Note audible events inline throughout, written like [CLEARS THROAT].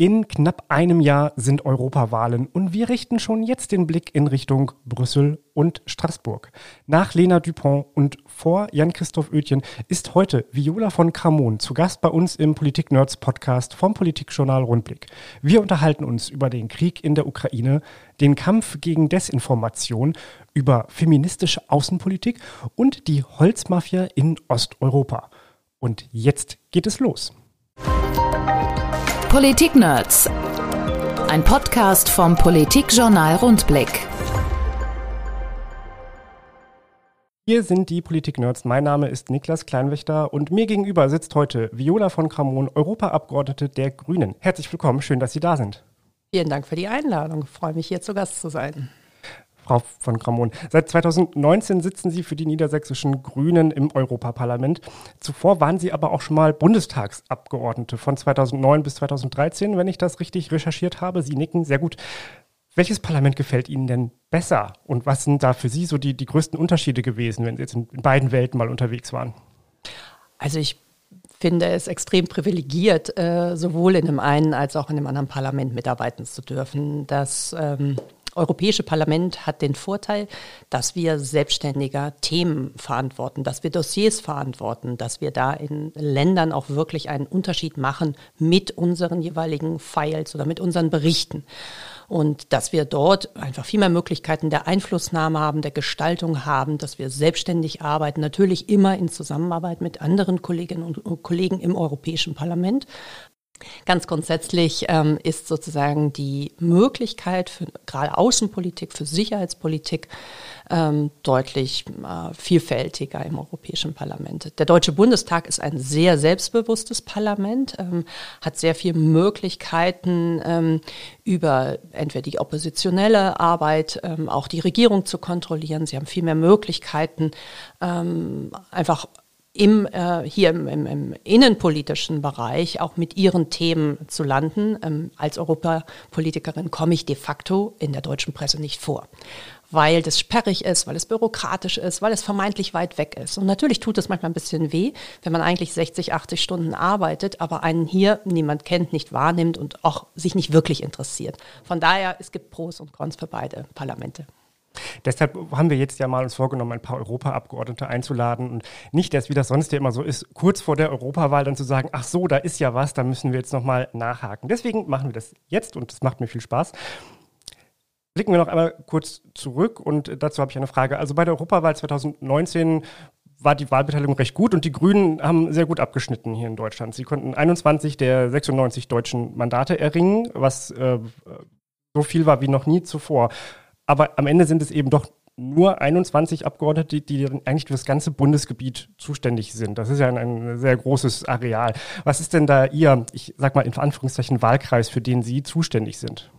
In knapp einem Jahr sind Europawahlen und wir richten schon jetzt den Blick in Richtung Brüssel und Straßburg. Nach Lena Dupont und vor Jan-Christoph Oetjen ist heute Viola von Kramon zu Gast bei uns im Politik-Nerds Podcast vom Politikjournal Rundblick. Wir unterhalten uns über den Krieg in der Ukraine, den Kampf gegen Desinformation, über feministische Außenpolitik und die Holzmafia in Osteuropa. Und jetzt geht es los. Politik-Nerds. Ein Podcast vom Politikjournal Rundblick. Hier sind die Politik-Nerds. Mein Name ist Niklas Kleinwächter und mir gegenüber sitzt heute Viola von Kramon, Europaabgeordnete der Grünen. Herzlich willkommen, schön, dass Sie da sind. Vielen Dank für die Einladung. Ich freue mich, hier zu Gast zu sein. Frau von Kramon. Seit 2019 sitzen Sie für die niedersächsischen Grünen im Europaparlament. Zuvor waren Sie aber auch schon mal Bundestagsabgeordnete von 2009 bis 2013, wenn ich das richtig recherchiert habe. Sie nicken sehr gut. Welches Parlament gefällt Ihnen denn besser? Und was sind da für Sie so die, die größten Unterschiede gewesen, wenn Sie jetzt in, in beiden Welten mal unterwegs waren? Also ich finde es extrem privilegiert, äh, sowohl in dem einen als auch in dem anderen Parlament mitarbeiten zu dürfen. Das ähm, Europäische Parlament hat den Vorteil, dass wir selbstständiger Themen verantworten, dass wir Dossiers verantworten, dass wir da in Ländern auch wirklich einen Unterschied machen mit unseren jeweiligen Files oder mit unseren Berichten. Und dass wir dort einfach viel mehr Möglichkeiten der Einflussnahme haben, der Gestaltung haben, dass wir selbstständig arbeiten, natürlich immer in Zusammenarbeit mit anderen Kolleginnen und Kollegen im Europäischen Parlament, Ganz grundsätzlich ähm, ist sozusagen die Möglichkeit für gerade Außenpolitik, für Sicherheitspolitik ähm, deutlich äh, vielfältiger im Europäischen Parlament. Der Deutsche Bundestag ist ein sehr selbstbewusstes Parlament, ähm, hat sehr viele Möglichkeiten ähm, über entweder die oppositionelle Arbeit, ähm, auch die Regierung zu kontrollieren. Sie haben viel mehr Möglichkeiten, ähm, einfach im, äh, hier im, im, im, innenpolitischen Bereich auch mit ihren Themen zu landen. Ähm, als Europapolitikerin komme ich de facto in der deutschen Presse nicht vor, weil das sperrig ist, weil es bürokratisch ist, weil es vermeintlich weit weg ist. Und natürlich tut es manchmal ein bisschen weh, wenn man eigentlich 60, 80 Stunden arbeitet, aber einen hier niemand kennt, nicht wahrnimmt und auch sich nicht wirklich interessiert. Von daher, es gibt Pros und Cons für beide Parlamente. Deshalb haben wir jetzt ja mal uns vorgenommen, ein paar Europaabgeordnete einzuladen und nicht erst, wie das sonst ja immer so ist, kurz vor der Europawahl dann zu sagen, ach so, da ist ja was, da müssen wir jetzt nochmal nachhaken. Deswegen machen wir das jetzt und das macht mir viel Spaß. Blicken wir noch einmal kurz zurück und dazu habe ich eine Frage. Also bei der Europawahl 2019 war die Wahlbeteiligung recht gut und die Grünen haben sehr gut abgeschnitten hier in Deutschland. Sie konnten 21 der 96 deutschen Mandate erringen, was äh, so viel war wie noch nie zuvor. Aber am Ende sind es eben doch nur 21 Abgeordnete, die, die eigentlich für das ganze Bundesgebiet zuständig sind. Das ist ja ein, ein, sehr großes Areal. Was ist denn da Ihr, ich sag mal in Anführungszeichen, Wahlkreis, für den Sie zuständig sind?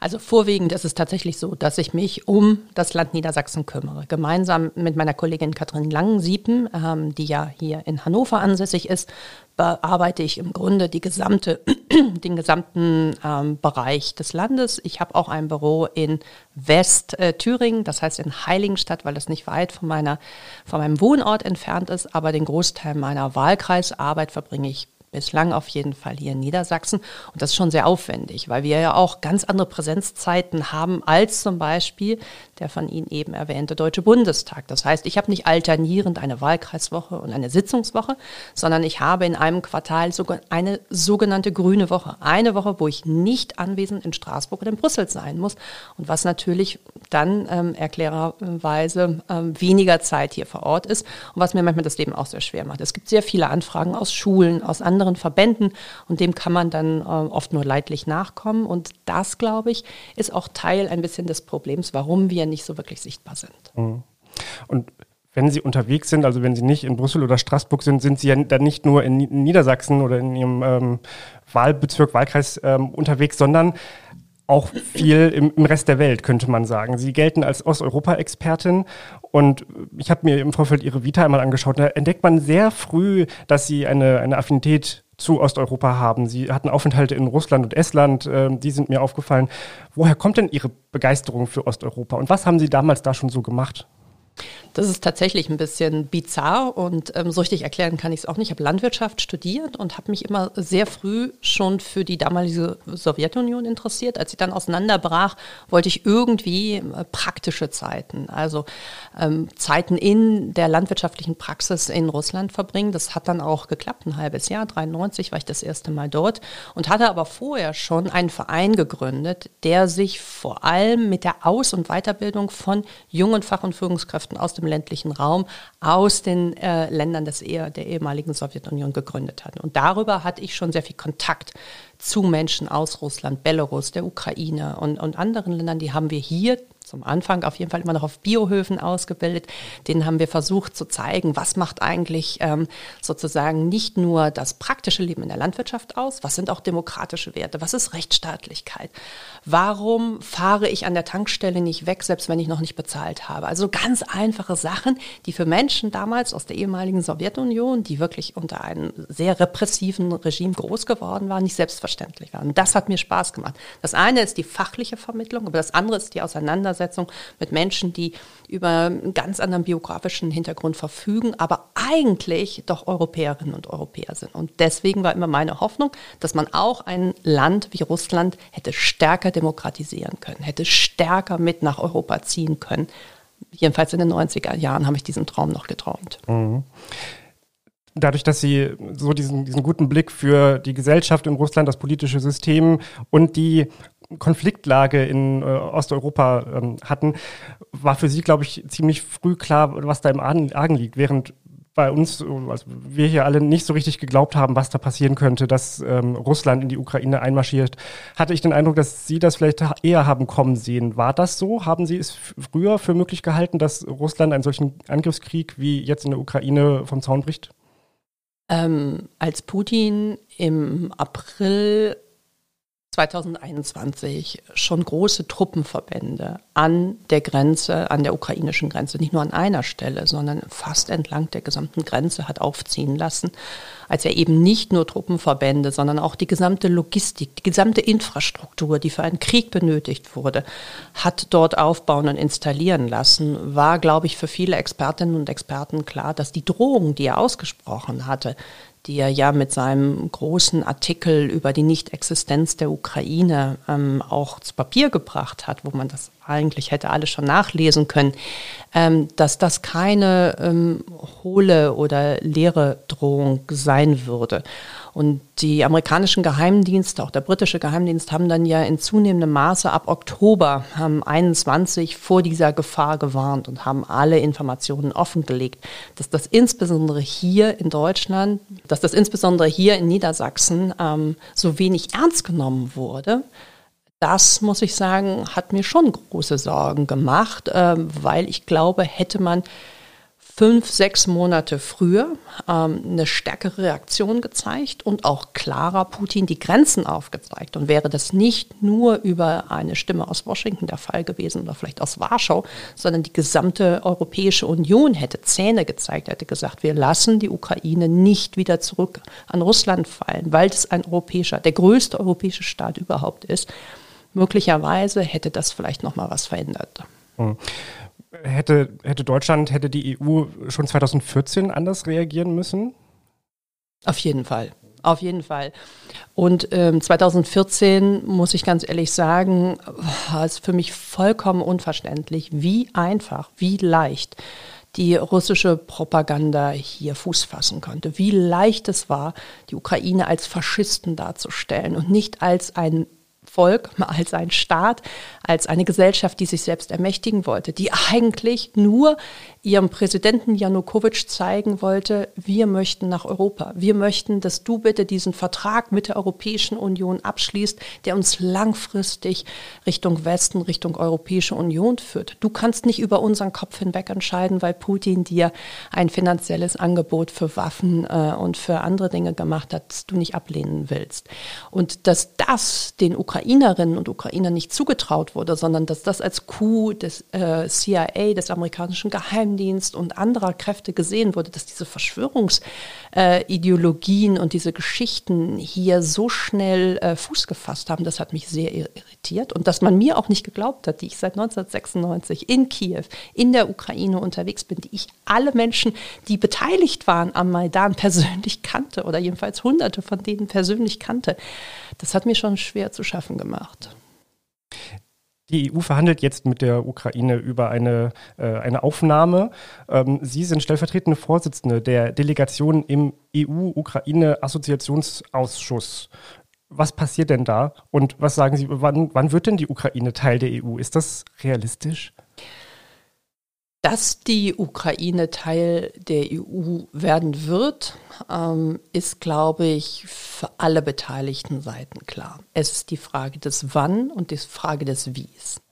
Also vorwiegend ist es tatsächlich so, dass ich mich um das Land Niedersachsen kümmere. Gemeinsam mit meiner Kollegin Katrin Langensiepen, ähm, die ja hier in Hannover ansässig ist, bearbeite ich im Grunde die gesamte, [CLEARS THROAT] den gesamten ähm, Bereich des Landes. Ich habe auch ein Büro in West-Thüringen, das heißt in Heiligenstadt, weil das nicht weit von, meiner, von meinem Wohnort entfernt ist, aber den Großteil meiner Wahlkreisarbeit verbringe ich bislang auf jeden Fall hier in Niedersachsen. Und das ist schon sehr aufwendig, weil wir ja auch ganz andere Präsenzzeiten haben als zum Beispiel der von Ihnen eben erwähnte Deutsche Bundestag. Das heißt, ich habe nicht alternierend eine Wahlkreiswoche und eine Sitzungswoche, sondern ich habe in einem Quartal eine sogenannte grüne Woche. Eine Woche, wo ich nicht anwesend in Straßburg oder in Brüssel sein muss. Und was natürlich dann ähm, erklärerweise ähm, weniger Zeit hier vor Ort ist und was mir manchmal das Leben auch sehr schwer macht. Es gibt sehr viele Anfragen aus Schulen, aus anderen anderen Verbänden und dem kann man dann äh, oft nur leidlich nachkommen. Und das, glaube ich, ist auch Teil ein bisschen des Problems, warum wir nicht so wirklich sichtbar sind. Mhm. Und wenn Sie unterwegs sind, also wenn Sie nicht in Brüssel oder Straßburg sind, sind Sie ja dann nicht nur in Niedersachsen oder in Ihrem ähm, Wahlbezirk, Wahlkreis ähm, unterwegs, sondern auch viel im, im, Rest der Welt, könnte man sagen. Sie gelten als Osteuropa-Expertin und ich habe mir im Vorfeld Ihre Vita einmal angeschaut. Da entdeckt man sehr früh, dass Sie eine, eine Affinität zu Osteuropa haben. Sie hatten Aufenthalte in Russland und Estland, äh, die sind mir aufgefallen. Woher kommt denn Ihre Begeisterung für Osteuropa und was haben Sie damals da schon so gemacht? Das ist tatsächlich ein bisschen bizarr und ähm, so richtig erklären kann ich es auch nicht. Ich habe Landwirtschaft studiert und habe mich immer sehr früh schon für die damalige Sowjetunion interessiert. Als sie dann auseinanderbrach, wollte ich irgendwie äh, praktische Zeiten, also ähm, Zeiten in der landwirtschaftlichen Praxis in Russland verbringen. Das hat dann auch geklappt, ein halbes Jahr. 93 war ich das erste Mal dort und hatte aber vorher schon einen Verein gegründet, der sich vor allem mit der Aus- und Weiterbildung von jungen Fach- und Führungskräften aus dem ländlichen Raum, aus den äh, Ländern des, der ehemaligen Sowjetunion gegründet hat. Und darüber hatte ich schon sehr viel Kontakt zu Menschen aus Russland, Belarus, der Ukraine und, und anderen Ländern. Die haben wir hier zum Anfang auf jeden Fall immer noch auf Biohöfen ausgebildet. Denen haben wir versucht zu zeigen, was macht eigentlich ähm, sozusagen nicht nur das praktische Leben in der Landwirtschaft aus, was sind auch demokratische Werte, was ist Rechtsstaatlichkeit, warum fahre ich an der Tankstelle nicht weg, selbst wenn ich noch nicht bezahlt habe. Also ganz einfache Sachen, die für Menschen damals aus der ehemaligen Sowjetunion, die wirklich unter einem sehr repressiven Regime groß geworden waren, nicht selbstverständlich waren. Das hat mir Spaß gemacht. Das eine ist die fachliche Vermittlung, aber das andere ist die Auseinandersetzung Auseinandersetzung mit Menschen, die über einen ganz anderen biografischen Hintergrund verfügen, aber eigentlich doch Europäerinnen und Europäer sind. Und deswegen war immer meine Hoffnung, dass man auch ein Land wie Russland hätte stärker demokratisieren können, hätte stärker mit nach Europa ziehen können. Jedenfalls in den 90er Jahren habe ich diesen Traum noch geträumt. Mhm dadurch, dass sie so diesen, diesen guten Blick für die Gesellschaft in Russland, das politische System und die Konfliktlage in äh, Osteuropa ähm, hatten, war für sie, glaube ich, ziemlich früh klar, was da im Argen liegt, während bei uns, also wir hier alle nicht so richtig geglaubt haben, was da passieren könnte, dass ähm, Russland in die Ukraine einmarschiert, hatte ich den Eindruck, dass Sie das vielleicht eher haben kommen sehen. War das so? Haben Sie es früher für möglich gehalten, dass Russland einen solchen Angriffskrieg wie jetzt in der Ukraine vom Zaun bricht? Ähm, als Putin im April 2021 schon große Truppenverbände an der Grenze, an der ukrainischen Grenze, nicht nur an einer Stelle, sondern fast entlang der gesamten Grenze hat aufziehen lassen, als er eben nicht nur Truppenverbände, sondern auch die gesamte Logistik, die gesamte Infrastruktur, die für einen Krieg benötigt wurde, hat dort aufbauen und installieren lassen, war, glaube ich, für viele Expertinnen und Experten klar, dass die Drohung, die er ausgesprochen hatte, die er ja mit seinem großen Artikel über die Nichtexistenz der Ukraine ähm, auch zu Papier gebracht hat, wo man das eigentlich hätte alles schon nachlesen können, ähm, dass das keine ähm, hohle oder leere Drohung sein würde. Und die amerikanischen Geheimdienste, auch der britische Geheimdienst, haben dann ja in zunehmendem Maße ab Oktober haben 21 vor dieser Gefahr gewarnt und haben alle Informationen offengelegt, dass das insbesondere hier in Deutschland, dass das insbesondere hier in Niedersachsen ähm, so wenig ernst genommen wurde. Das muss ich sagen, hat mir schon große Sorgen gemacht, äh, weil ich glaube, hätte man fünf, sechs Monate früher ähm, eine stärkere Reaktion gezeigt und auch klarer Putin die Grenzen aufgezeigt. Und wäre das nicht nur über eine Stimme aus Washington der Fall gewesen oder vielleicht aus Warschau, sondern die gesamte Europäische Union hätte Zähne gezeigt, hätte gesagt, wir lassen die Ukraine nicht wieder zurück an Russland fallen, weil das ein europäischer, der größte europäische Staat überhaupt ist möglicherweise hätte das vielleicht noch mal was verändert. Hm. Hätte, hätte Deutschland, hätte die EU schon 2014 anders reagieren müssen? Auf jeden Fall. Auf jeden Fall. Und ähm, 2014, muss ich ganz ehrlich sagen, war es für mich vollkommen unverständlich, wie einfach, wie leicht die russische Propaganda hier Fuß fassen konnte. Wie leicht es war, die Ukraine als Faschisten darzustellen und nicht als ein Volk, als ein Staat, als eine Gesellschaft, die sich selbst ermächtigen wollte, die eigentlich nur ihrem Präsidenten Janukowitsch zeigen wollte, wir möchten nach Europa. Wir möchten, dass du bitte diesen Vertrag mit der Europäischen Union abschließt, der uns langfristig Richtung Westen, Richtung Europäische Union führt. Du kannst nicht über unseren Kopf hinweg entscheiden, weil Putin dir ein finanzielles Angebot für Waffen äh, und für andere Dinge gemacht hat, das du nicht ablehnen willst. Und dass das den Ukrainerinnen und Ukrainern nicht zugetraut wurde, sondern dass das als Coup des äh, CIA, des amerikanischen Geheimdienstes, Geheimdienst und anderer Kräfte gesehen wurde, dass diese Verschwörungsideologien und diese Geschichten hier so schnell äh, Fuß gefasst haben, das hat mich sehr irritiert. Und dass man mir auch nicht geglaubt hat, die ich seit 1996 in Kiew, in der Ukraine unterwegs bin, die ich alle Menschen, die beteiligt waren am Maidan, persönlich kannte oder jedenfalls hunderte von denen persönlich kannte. Das hat mir schon schwer zu schaffen gemacht. Die EU verhandelt jetzt mit der Ukraine über eine, äh, eine Aufnahme. Ähm, Sie sind stellvertretende Vorsitzende der Delegation im EU-Ukraine-Assoziationsausschuss. Was passiert denn da? Und was sagen Sie, wann, wann wird denn die Ukraine Teil der EU? Ist das realistisch? Dass die Ukraine Teil der EU werden wird, ähm, ist, glaube ich, für alle beteiligten Seiten klar. Es ist die Frage des Wann und die Frage des Wies.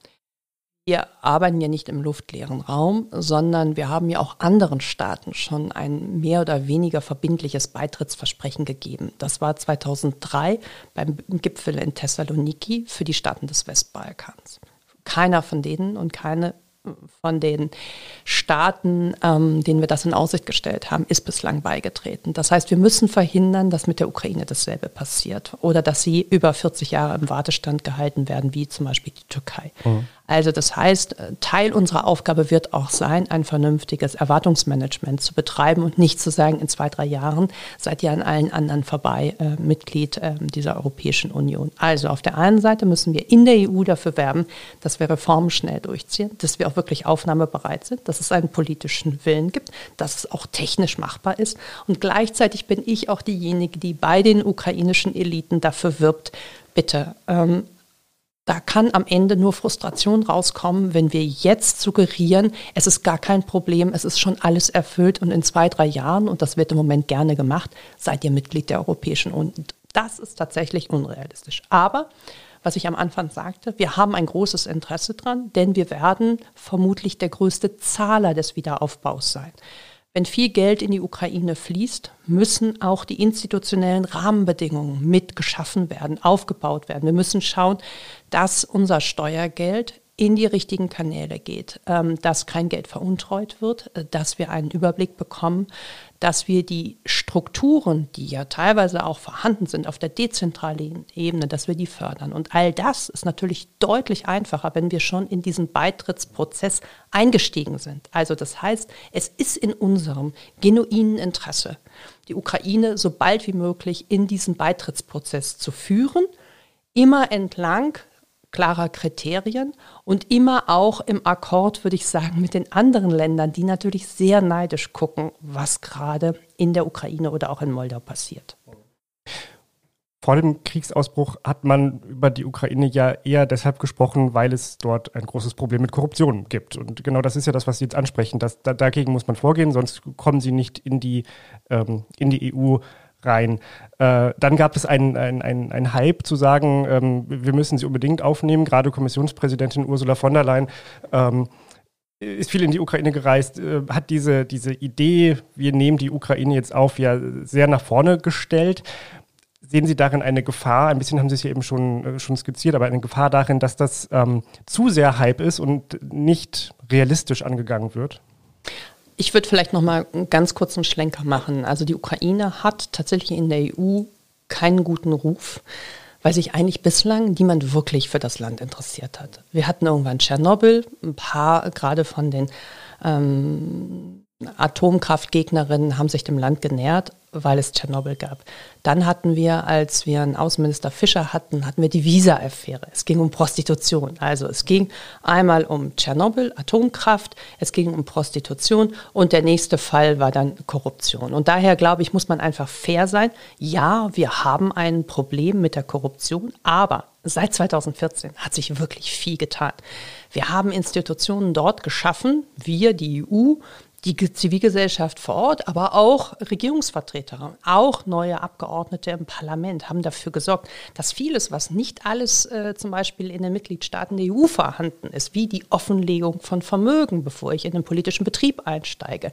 Wir arbeiten ja nicht im luftleeren Raum, sondern wir haben ja auch anderen Staaten schon ein mehr oder weniger verbindliches Beitrittsversprechen gegeben. Das war 2003 beim Gipfel in Thessaloniki für die Staaten des Westbalkans. Keiner von denen und keine von den Staaten, ähm, denen wir das in Aussicht gestellt haben, ist bislang beigetreten. Das heißt, wir müssen verhindern, dass mit der Ukraine dasselbe passiert oder dass sie über 40 Jahre im Wartestand gehalten werden, wie zum Beispiel die Türkei. Mhm. Also das heißt, äh, Teil unserer Aufgabe wird auch sein, ein vernünftiges Erwartungsmanagement zu betreiben und nicht zu sagen, in zwei, drei Jahren seid ihr an allen anderen vorbei äh, Mitglied äh, dieser Europäischen Union. Also auf der einen Seite müssen wir in der EU dafür werben, dass wir Reformen schnell durchziehen, dass wir auch wirklich aufnahmebereit sind, dass es einen politischen Willen gibt, dass es auch technisch machbar ist. Und gleichzeitig bin ich auch diejenige, die bei den ukrainischen Eliten dafür wirbt, bitte ähm, da kann am Ende nur Frustration rauskommen, wenn wir jetzt suggerieren, es ist gar kein Problem, es ist schon alles erfüllt und in zwei, drei Jahren, und das wird im Moment gerne gemacht, seid ihr Mitglied der Europäischen Union. Das ist tatsächlich unrealistisch. Aber was ich am Anfang sagte, wir haben ein großes Interesse dran, denn wir werden vermutlich der größte Zahler des Wiederaufbaus sein. Wenn viel Geld in die Ukraine fließt, müssen auch die institutionellen Rahmenbedingungen mit geschaffen werden, aufgebaut werden. Wir müssen schauen, dass unser Steuergeld in die richtigen Kanäle geht, ähm, dass kein Geld veruntreut wird, äh, dass wir einen Überblick bekommen, dass wir die Strukturen, die ja teilweise auch vorhanden sind auf der dezentralen Ebene, dass wir die fördern. Und all das ist natürlich deutlich einfacher, wenn wir schon in diesen Beitrittsprozess eingestiegen sind. Also das heißt, es ist in unserem genuinen Interesse, die Ukraine so bald wie möglich in diesen Beitrittsprozess zu führen, immer entlang klarer Kriterien und immer auch im Akkord, würde ich sagen, mit den anderen Ländern, die natürlich sehr neidisch gucken, was gerade in der Ukraine oder auch in Moldau passiert. Vor dem Kriegsausbruch hat man über die Ukraine ja eher deshalb gesprochen, weil es dort ein großes Problem mit Korruption gibt. Und genau das ist ja das, was Sie jetzt ansprechen. Dass, da, dagegen muss man vorgehen, sonst kommen Sie nicht in die, ähm, in die EU rein. Äh, dann gab es einen ein, ein Hype zu sagen, ähm, wir müssen sie unbedingt aufnehmen. Gerade Kommissionspräsidentin Ursula von der Leyen ähm, ist viel in die Ukraine gereist, äh, hat diese, diese Idee, wir nehmen die Ukraine jetzt auf, ja sehr nach vorne gestellt. Sehen Sie darin eine Gefahr? Ein bisschen haben Sie es ja eben schon, äh, schon skizziert, aber eine Gefahr darin, dass das ähm, zu sehr Hype ist und nicht realistisch angegangen wird? Ich würde vielleicht noch mal einen ganz kurzen Schlenker machen. Also die Ukraine hat tatsächlich in der EU keinen guten Ruf, weil sich eigentlich bislang niemand wirklich für das Land interessiert hat. Wir hatten irgendwann Tschernobyl, ein paar gerade von den ähm, Atomkraftgegnerinnen haben sich dem Land genährt, weil es Tschernobyl gab. Dann hatten wir, als wir einen Außenminister Fischer hatten, hatten wir die Visa-Affäre. Es ging um Prostitution. Also es ging einmal um Tschernobyl, Atomkraft, es ging um Prostitution und der nächste Fall war dann Korruption. Und daher glaube ich, muss man einfach fair sein. Ja, wir haben ein Problem mit der Korruption, aber seit 2014 hat sich wirklich viel getan. Wir haben Institutionen dort geschaffen, wir, die EU, die Zivilgesellschaft vor Ort, aber auch Regierungsvertreter, auch neue Abgeordnete im Parlament haben dafür gesorgt, dass vieles, was nicht alles äh, zum Beispiel in den Mitgliedstaaten der EU vorhanden ist, wie die Offenlegung von Vermögen, bevor ich in den politischen Betrieb einsteige,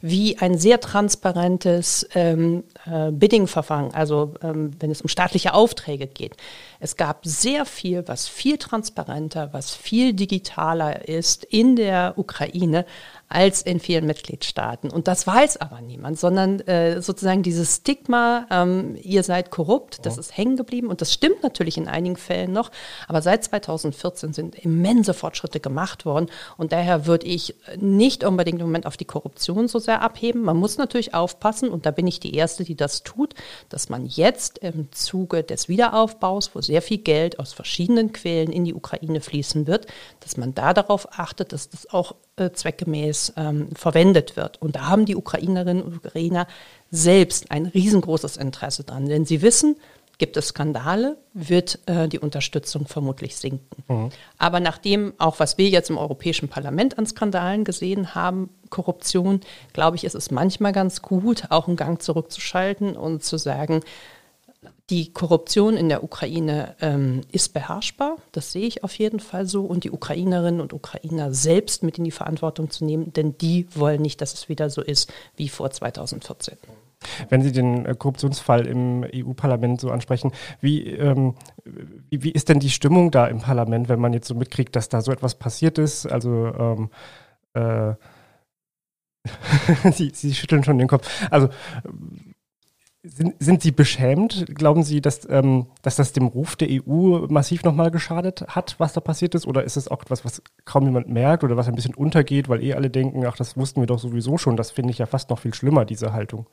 wie ein sehr transparentes ähm, äh, Bidding-Verfahren, also ähm, wenn es um staatliche Aufträge geht. Es gab sehr viel, was viel transparenter, was viel digitaler ist in der Ukraine als in vielen Mitgliedstaaten. Und das weiß aber niemand, sondern äh, sozusagen dieses Stigma, ähm, ihr seid korrupt, das ist hängen geblieben. Und das stimmt natürlich in einigen Fällen noch. Aber seit 2014 sind immense Fortschritte gemacht worden. Und daher würde ich nicht unbedingt im Moment auf die Korruption so sehr abheben. Man muss natürlich aufpassen, und da bin ich die Erste, die das tut, dass man jetzt im Zuge des Wiederaufbaus, wo sehr viel Geld aus verschiedenen Quellen in die Ukraine fließen wird, dass man da darauf achtet, dass das auch zweckgemäß ähm, verwendet wird. Und da haben die Ukrainerinnen und Ukrainer selbst ein riesengroßes Interesse dran, denn sie wissen, gibt es Skandale, wird äh, die Unterstützung vermutlich sinken. Mhm. Aber nachdem auch, was wir jetzt im Europäischen Parlament an Skandalen gesehen haben, Korruption, glaube ich, ist es manchmal ganz gut, auch einen Gang zurückzuschalten und zu sagen, die Korruption in der Ukraine ähm, ist beherrschbar, das sehe ich auf jeden Fall so, und die Ukrainerinnen und Ukrainer selbst mit in die Verantwortung zu nehmen, denn die wollen nicht, dass es wieder so ist wie vor 2014. Wenn Sie den äh, Korruptionsfall im EU-Parlament so ansprechen, wie, ähm, wie, wie, ist denn die Stimmung da im Parlament, wenn man jetzt so mitkriegt, dass da so etwas passiert ist? Also ähm, äh, [LAUGHS] Sie, Sie schütteln schon den Kopf. Also sind, sind Sie beschämt? Glauben Sie, dass, ähm, dass das dem Ruf der EU massiv nochmal geschadet hat, was da passiert ist? Oder ist es auch etwas, was kaum jemand merkt oder was ein bisschen untergeht, weil eh alle denken, ach, das wussten wir doch sowieso schon. Das finde ich ja fast noch viel schlimmer, diese Haltung.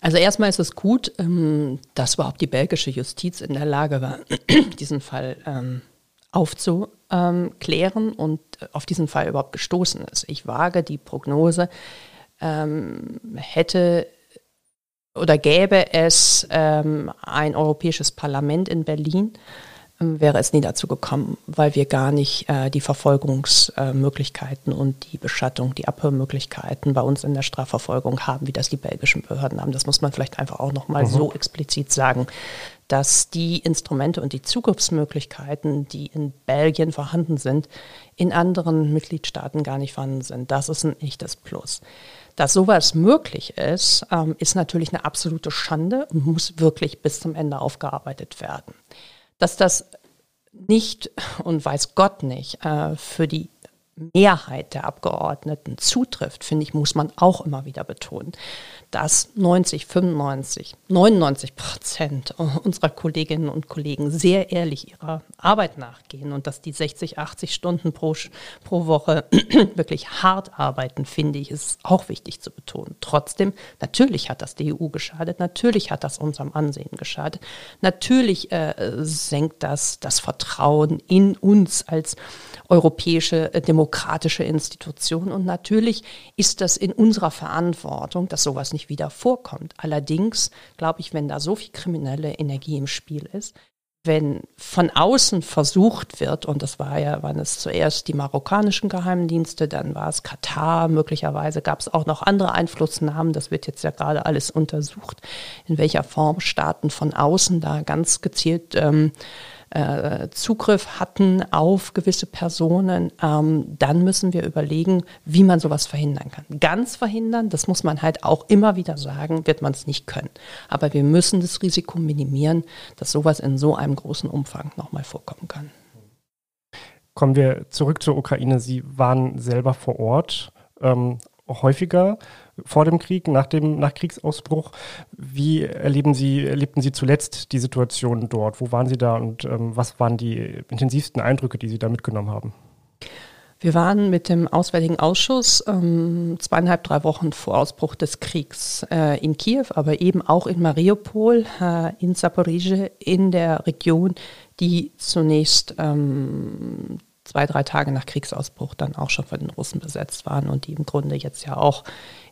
Also erstmal ist es gut, ähm, dass überhaupt die belgische Justiz in der Lage war, [CLEARS THROAT] diesen Fall ähm, aufzuklären und auf diesen Fall überhaupt gestoßen ist. Ich wage die Prognose, ähm, hätte oder gäbe es ähm, ein europäisches Parlament in Berlin, ähm, wäre es nie dazu gekommen, weil wir gar nicht äh, die Verfolgungsmöglichkeiten äh, und die Beschattung, die Abhörmöglichkeiten bei uns in der Strafverfolgung haben, wie das die belgischen Behörden haben. Das muss man vielleicht einfach auch nochmal mhm. so explizit sagen, dass die Instrumente und die Zugriffsmöglichkeiten, die in Belgien vorhanden sind, in anderen Mitgliedstaaten gar nicht vorhanden sind. Das ist ein echtes Plus. Dass sowas möglich ist, ähm, ist natürlich eine absolute Schande und muss wirklich bis zum Ende aufgearbeitet werden. Dass das nicht und weiß Gott nicht äh, für die Mehrheit der Abgeordneten zutrifft, finde ich, muss man auch immer wieder betonen, dass 90, 95, 99 Prozent unserer Kolleginnen und Kollegen sehr ehrlich ihrer Arbeit nachgehen und dass die 60, 80 Stunden pro, pro Woche [CLEARS THROAT] wirklich hart arbeiten, finde ich, ist auch wichtig zu betonen. Trotzdem, natürlich hat das die EU geschadet, natürlich hat das unserem Ansehen geschadet, natürlich äh, senkt das das Vertrauen in uns als europäische äh, demokratische Institution. Und natürlich ist das in unserer Verantwortung, dass sowas nicht wieder vorkommt. Allerdings glaube ich, wenn da so viel kriminelle Energie im Spiel ist, wenn von außen versucht wird, und das war ja, waren es zuerst die marokkanischen Geheimdienste, dann war es Katar, möglicherweise gab es auch noch andere Einflussnahmen, das wird jetzt ja gerade alles untersucht, in welcher Form Staaten von außen da ganz gezielt ähm, äh, Zugriff hatten auf gewisse Personen, ähm, dann müssen wir überlegen, wie man sowas verhindern kann. Ganz verhindern, das muss man halt auch immer wieder sagen, wird man es nicht können. Aber wir müssen das Risiko minimieren, dass sowas in so einem großen Umfang nochmal vorkommen kann. Kommen wir zurück zur Ukraine. Sie waren selber vor Ort. Ähm, häufiger vor dem Krieg, nach dem nach Kriegsausbruch. Wie erleben Sie, erlebten Sie zuletzt die Situation dort? Wo waren Sie da und ähm, was waren die intensivsten Eindrücke, die Sie da mitgenommen haben? Wir waren mit dem Auswärtigen Ausschuss ähm, zweieinhalb, drei Wochen vor Ausbruch des Kriegs äh, in Kiew, aber eben auch in Mariupol, äh, in Zaporizhia, in der Region, die zunächst ähm, zwei, drei Tage nach Kriegsausbruch dann auch schon von den Russen besetzt waren und die im Grunde jetzt ja auch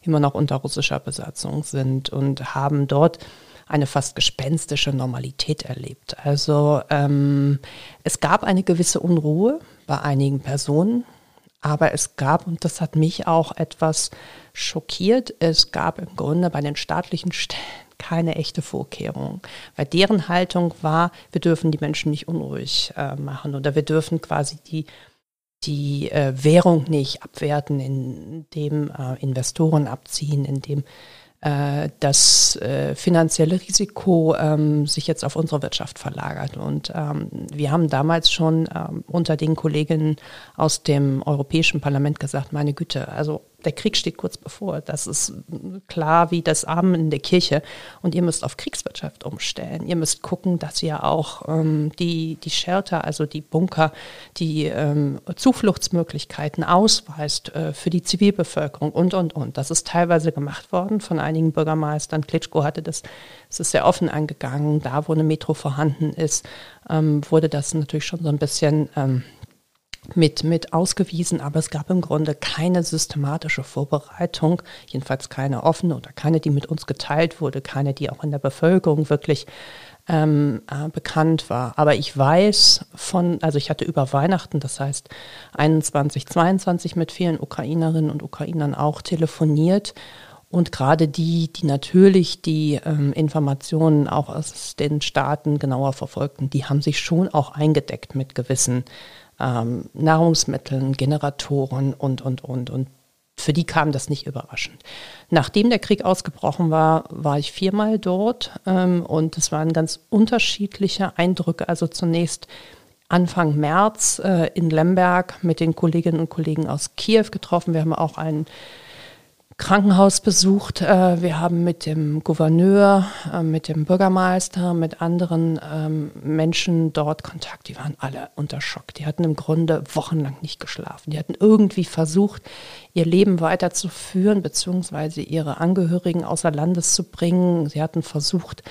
immer noch unter russischer Besatzung sind und haben dort eine fast gespenstische Normalität erlebt. Also ähm, es gab eine gewisse Unruhe bei einigen Personen, aber es gab, und das hat mich auch etwas schockiert, es gab im Grunde bei den staatlichen Stellen keine echte Vorkehrung, weil deren Haltung war, wir dürfen die Menschen nicht unruhig äh, machen oder wir dürfen quasi die, die äh, Währung nicht abwerten, indem äh, Investoren abziehen, indem äh, das äh, finanzielle Risiko ähm, sich jetzt auf unsere Wirtschaft verlagert. Und ähm, wir haben damals schon ähm, unter den Kolleginnen aus dem Europäischen Parlament gesagt, meine Güte, also der Krieg steht kurz bevor. Das ist klar wie das Amen in der Kirche. Und ihr müsst auf Kriegswirtschaft umstellen. Ihr müsst gucken, dass ihr auch ähm, die, die Shelter, also die Bunker, die ähm, Zufluchtsmöglichkeiten ausweist äh, für die Zivilbevölkerung und, und, und. Das ist teilweise gemacht worden von einigen Bürgermeistern. Klitschko hatte das, es ist sehr offen angegangen. Da, wo eine Metro vorhanden ist, ähm, wurde das natürlich schon so ein bisschen ähm, mit, mit ausgewiesen, aber es gab im Grunde keine systematische Vorbereitung, jedenfalls keine offene oder keine, die mit uns geteilt wurde, keine, die auch in der Bevölkerung wirklich ähm, äh, bekannt war. Aber ich weiß von, also ich hatte über Weihnachten, das heißt 21, 22 mit vielen Ukrainerinnen und Ukrainern auch telefoniert und gerade die, die natürlich die ähm, Informationen auch aus den Staaten genauer verfolgten, die haben sich schon auch eingedeckt mit gewissen ähm, Nahrungsmitteln, Generatoren und, und, und. Und für die kam das nicht überraschend. Nachdem der Krieg ausgebrochen war, war ich viermal dort ähm, und es waren ganz unterschiedliche Eindrücke. Also zunächst Anfang März äh, in Lemberg mit den Kolleginnen und Kollegen aus Kiew getroffen. Wir haben auch einen Krankenhaus besucht. Äh, wir haben mit dem Gouverneur, äh, mit dem Bürgermeister, mit anderen ähm, Menschen dort Kontakt. Die waren alle unter Schock. Die hatten im Grunde wochenlang nicht geschlafen. Die hatten irgendwie versucht, ihr Leben weiterzuführen, beziehungsweise ihre Angehörigen außer Landes zu bringen. Sie hatten versucht,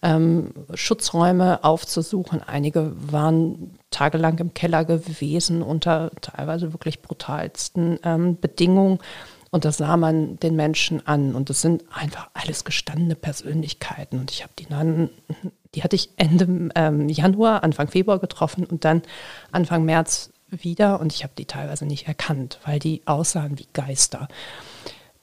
ähm, Schutzräume aufzusuchen. Einige waren tagelang im Keller gewesen unter teilweise wirklich brutalsten ähm, Bedingungen. Und das sah man den Menschen an. Und das sind einfach alles gestandene Persönlichkeiten. Und ich habe die dann, die hatte ich Ende ähm, Januar, Anfang Februar getroffen und dann Anfang März wieder. Und ich habe die teilweise nicht erkannt, weil die aussahen wie Geister.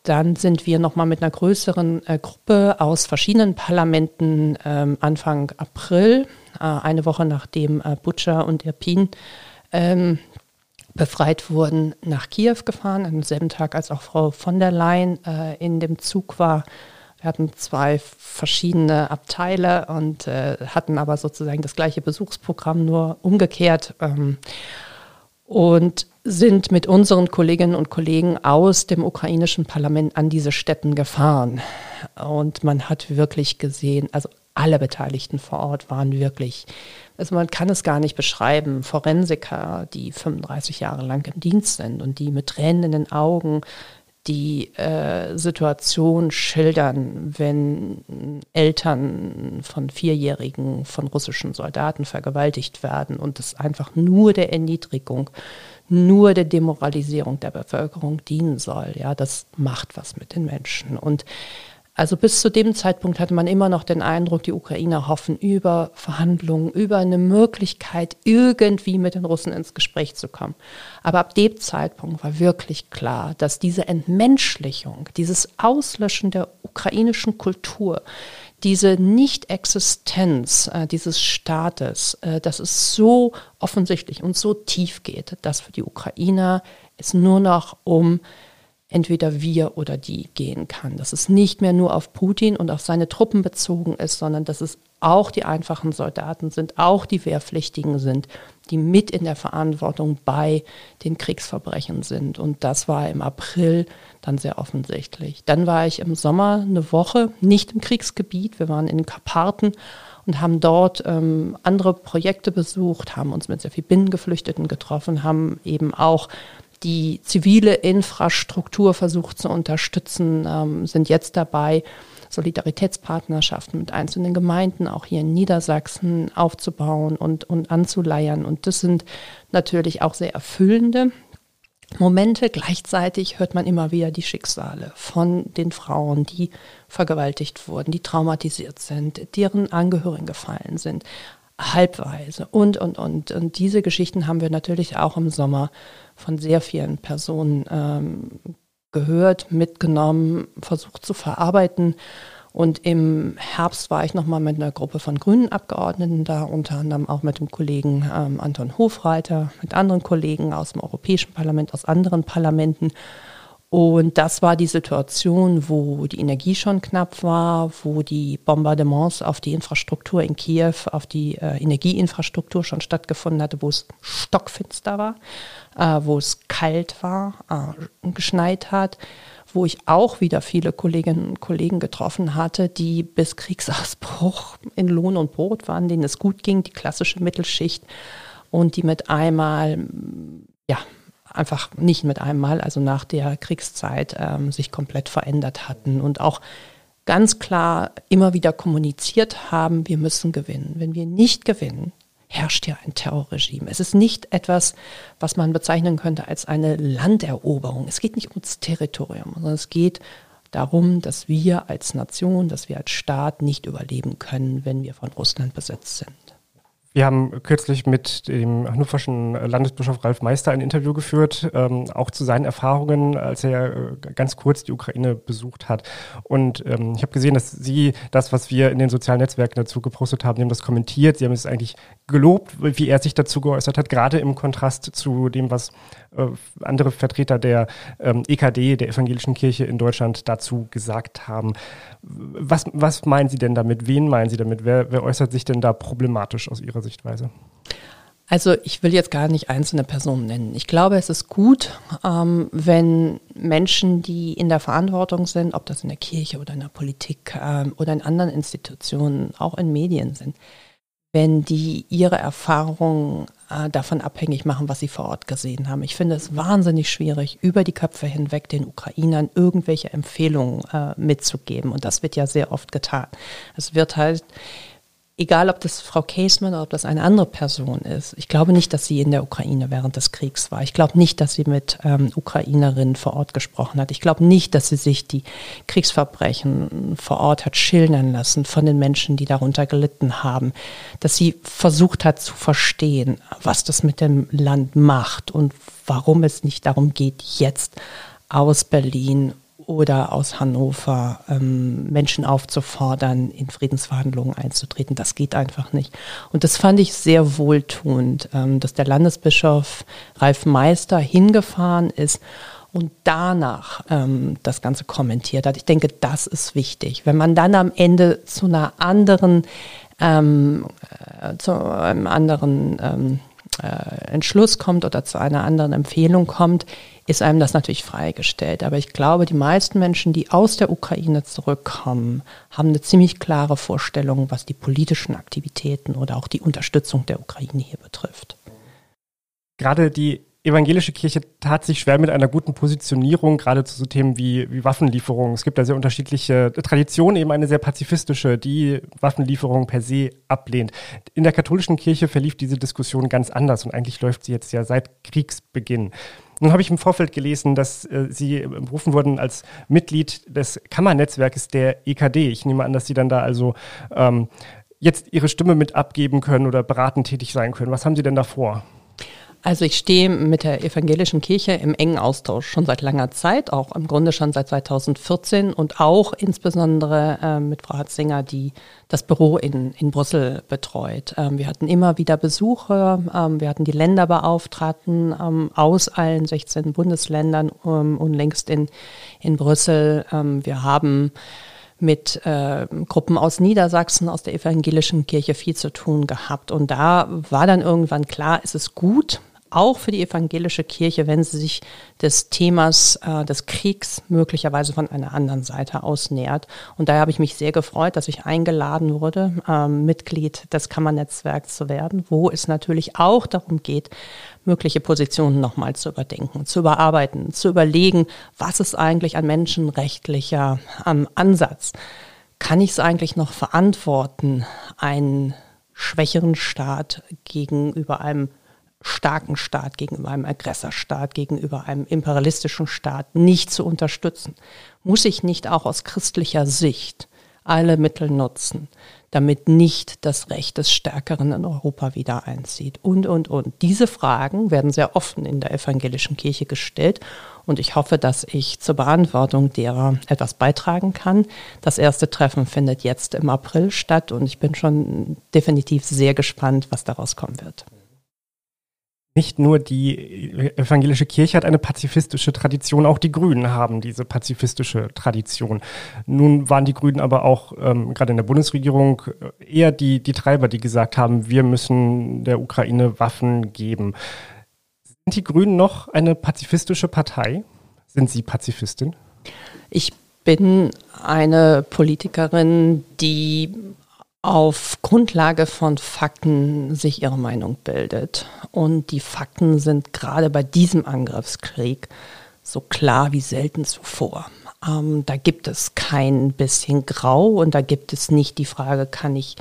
Dann sind wir nochmal mit einer größeren äh, Gruppe aus verschiedenen Parlamenten ähm, Anfang April, äh, eine Woche nachdem äh, Butcher und Irpin ähm, befreit wurden, nach Kiew gefahren, am selben Tag, als auch Frau von der Leyen äh, in dem Zug war. Wir hatten zwei verschiedene Abteile und äh, hatten aber sozusagen das gleiche Besuchsprogramm, nur umgekehrt. Ähm, und sind mit unseren Kolleginnen und Kollegen aus dem ukrainischen Parlament an diese Städten gefahren. Und man hat wirklich gesehen, also alle Beteiligten vor Ort waren wirklich also man kann es gar nicht beschreiben. Forensiker, die 35 Jahre lang im Dienst sind und die mit Tränen in den Augen die äh, Situation schildern, wenn Eltern von Vierjährigen von russischen Soldaten vergewaltigt werden und es einfach nur der Erniedrigung, nur der Demoralisierung der Bevölkerung dienen soll. Ja, das macht was mit den Menschen. Und also bis zu dem Zeitpunkt hatte man immer noch den Eindruck, die Ukrainer hoffen über Verhandlungen, über eine Möglichkeit, irgendwie mit den Russen ins Gespräch zu kommen. Aber ab dem Zeitpunkt war wirklich klar, dass diese Entmenschlichung, dieses Auslöschen der ukrainischen Kultur, diese Nicht-Existenz äh, dieses Staates, äh, dass es so offensichtlich und so tief geht, dass für die Ukrainer es nur noch um entweder wir oder die gehen kann. Dass es nicht mehr nur auf Putin und auf seine Truppen bezogen ist, sondern dass es auch die einfachen Soldaten sind, auch die Wehrpflichtigen sind, die mit in der Verantwortung bei den Kriegsverbrechen sind. Und das war im April dann sehr offensichtlich. Dann war ich im Sommer eine Woche nicht im Kriegsgebiet. Wir waren in den Karpaten und haben dort ähm, andere Projekte besucht, haben uns mit sehr vielen Binnengeflüchteten getroffen, haben eben auch die zivile Infrastruktur versucht zu unterstützen, ähm, sind jetzt dabei, Solidaritätspartnerschaften mit einzelnen Gemeinden, auch hier in Niedersachsen, aufzubauen und, und anzuleiern. Und das sind natürlich auch sehr erfüllende Momente. Gleichzeitig hört man immer wieder die Schicksale von den Frauen, die vergewaltigt wurden, die traumatisiert sind, deren Angehörigen gefallen sind, halbweise und, und, und. Und diese Geschichten haben wir natürlich auch im Sommer von sehr vielen Personen ähm, gehört, mitgenommen, versucht zu verarbeiten. Und im Herbst war ich nochmal mit einer Gruppe von grünen Abgeordneten da, unter anderem auch mit dem Kollegen ähm, Anton Hofreiter, mit anderen Kollegen aus dem Europäischen Parlament, aus anderen Parlamenten. Und das war die Situation, wo die Energie schon knapp war, wo die Bombardements auf die Infrastruktur in Kiew, auf die äh, Energieinfrastruktur schon stattgefunden hatte, wo es stockfinster war, äh, wo es kalt war, äh, geschneit hat, wo ich auch wieder viele Kolleginnen und Kollegen getroffen hatte, die bis Kriegsausbruch in Lohn und Brot waren, denen es gut ging, die klassische Mittelschicht und die mit einmal ja, einfach nicht mit einem Mal, also nach der Kriegszeit, ähm, sich komplett verändert hatten und auch ganz klar immer wieder kommuniziert haben, wir müssen gewinnen. Wenn wir nicht gewinnen, herrscht hier ein Terrorregime. Es ist nicht etwas, was man bezeichnen könnte als eine Landeroberung. Es geht nicht ums Territorium, sondern es geht darum, dass wir als Nation, dass wir als Staat nicht überleben können, wenn wir von Russland besetzt sind. Wir haben kürzlich mit dem hannoverschen Landesbischof Ralf Meister ein Interview geführt, ähm, auch zu seinen Erfahrungen, als er äh, ganz kurz die Ukraine besucht hat. Und ähm, ich habe gesehen, dass Sie das, was wir in den sozialen Netzwerken dazu gepostet haben, haben das kommentiert. Sie haben es eigentlich gelobt, wie er sich dazu geäußert hat, gerade im Kontrast zu dem, was äh, andere Vertreter der ähm, EKD, der Evangelischen Kirche in Deutschland, dazu gesagt haben. Was, was meinen Sie denn damit? Wen meinen Sie damit? Wer, wer äußert sich denn da problematisch aus Ihrer Sichtweise? Also ich will jetzt gar nicht einzelne Personen nennen. Ich glaube, es ist gut, ähm, wenn Menschen, die in der Verantwortung sind, ob das in der Kirche oder in der Politik ähm, oder in anderen Institutionen, auch in Medien sind, wenn die ihre Erfahrungen äh, davon abhängig machen, was sie vor Ort gesehen haben. Ich finde es wahnsinnig schwierig, über die Köpfe hinweg den Ukrainern irgendwelche Empfehlungen äh, mitzugeben. Und das wird ja sehr oft getan. Es wird halt egal ob das Frau Caseman oder ob das eine andere Person ist, ich glaube nicht, dass sie in der Ukraine während des Kriegs war. Ich glaube nicht, dass sie mit ähm, Ukrainerinnen vor Ort gesprochen hat. Ich glaube nicht, dass sie sich die Kriegsverbrechen vor Ort hat schildern lassen von den Menschen, die darunter gelitten haben. Dass sie versucht hat zu verstehen, was das mit dem Land macht und warum es nicht darum geht, jetzt aus Berlin oder aus Hannover ähm, Menschen aufzufordern, in Friedensverhandlungen einzutreten. Das geht einfach nicht. Und das fand ich sehr wohltuend, ähm, dass der Landesbischof Ralf Meister hingefahren ist und danach ähm, das Ganze kommentiert hat. Ich denke, das ist wichtig. Wenn man dann am Ende zu einer anderen, ähm, äh, zu einem anderen ähm, äh, Entschluss kommt oder zu einer anderen Empfehlung kommt, ist einem das natürlich freigestellt. Aber ich glaube, die meisten Menschen, die aus der Ukraine zurückkommen, haben eine ziemlich klare Vorstellung, was die politischen Aktivitäten oder auch die Unterstützung der Ukraine hier betrifft. Gerade die evangelische Kirche tat sich schwer mit einer guten Positionierung, gerade zu so Themen wie, wie Waffenlieferungen. Es gibt da sehr unterschiedliche Traditionen, eben eine sehr pazifistische, die Waffenlieferungen per se ablehnt. In der katholischen Kirche verlief diese Diskussion ganz anders und eigentlich läuft sie jetzt ja seit Kriegsbeginn. Nun habe ich im Vorfeld gelesen, dass äh, Sie berufen wurden als Mitglied des Kammernetzwerkes der EKD. Ich nehme an, dass Sie dann da also ähm, jetzt Ihre Stimme mit abgeben können oder beratend tätig sein können. Was haben Sie denn da vor? Also ich stehe mit der evangelischen Kirche im engen Austausch schon seit langer Zeit, auch im Grunde schon seit 2014 und auch insbesondere äh, mit Frau Hatzinger, die das Büro in, in Brüssel betreut. Ähm, wir hatten immer wieder Besuche, ähm, wir hatten die Länderbeauftragten ähm, aus allen 16 Bundesländern ähm, und längst in, in Brüssel. Ähm, wir haben mit äh, Gruppen aus Niedersachsen, aus der evangelischen Kirche viel zu tun gehabt. Und da war dann irgendwann klar, es ist gut, auch für die evangelische Kirche, wenn sie sich des Themas äh, des Kriegs möglicherweise von einer anderen Seite aus nähert. Und daher habe ich mich sehr gefreut, dass ich eingeladen wurde, ähm, Mitglied des Kammernetzwerks zu werden, wo es natürlich auch darum geht, mögliche Positionen nochmal zu überdenken, zu überarbeiten, zu überlegen, was ist eigentlich ein menschenrechtlicher ähm, Ansatz? Kann ich es eigentlich noch verantworten, einen schwächeren Staat gegenüber einem starken Staat, gegenüber einem Aggressorstaat, gegenüber einem imperialistischen Staat nicht zu unterstützen? Muss ich nicht auch aus christlicher Sicht alle Mittel nutzen, damit nicht das Recht des Stärkeren in Europa wieder einzieht? Und, und, und. Diese Fragen werden sehr offen in der evangelischen Kirche gestellt und ich hoffe, dass ich zur Beantwortung derer etwas beitragen kann. Das erste Treffen findet jetzt im April statt und ich bin schon definitiv sehr gespannt, was daraus kommen wird. Nicht nur die evangelische Kirche hat eine pazifistische Tradition, auch die Grünen haben diese pazifistische Tradition. Nun waren die Grünen aber auch ähm, gerade in der Bundesregierung äh, eher die, die Treiber, die gesagt haben, wir müssen der Ukraine Waffen geben. Sind die Grünen noch eine pazifistische Partei? Sind Sie Pazifistin? Ich bin eine Politikerin, die auf Grundlage von Fakten sich ihre Meinung bildet. Und die Fakten sind gerade bei diesem Angriffskrieg so klar wie selten zuvor. Ähm, da gibt es kein bisschen Grau und da gibt es nicht die Frage, kann ich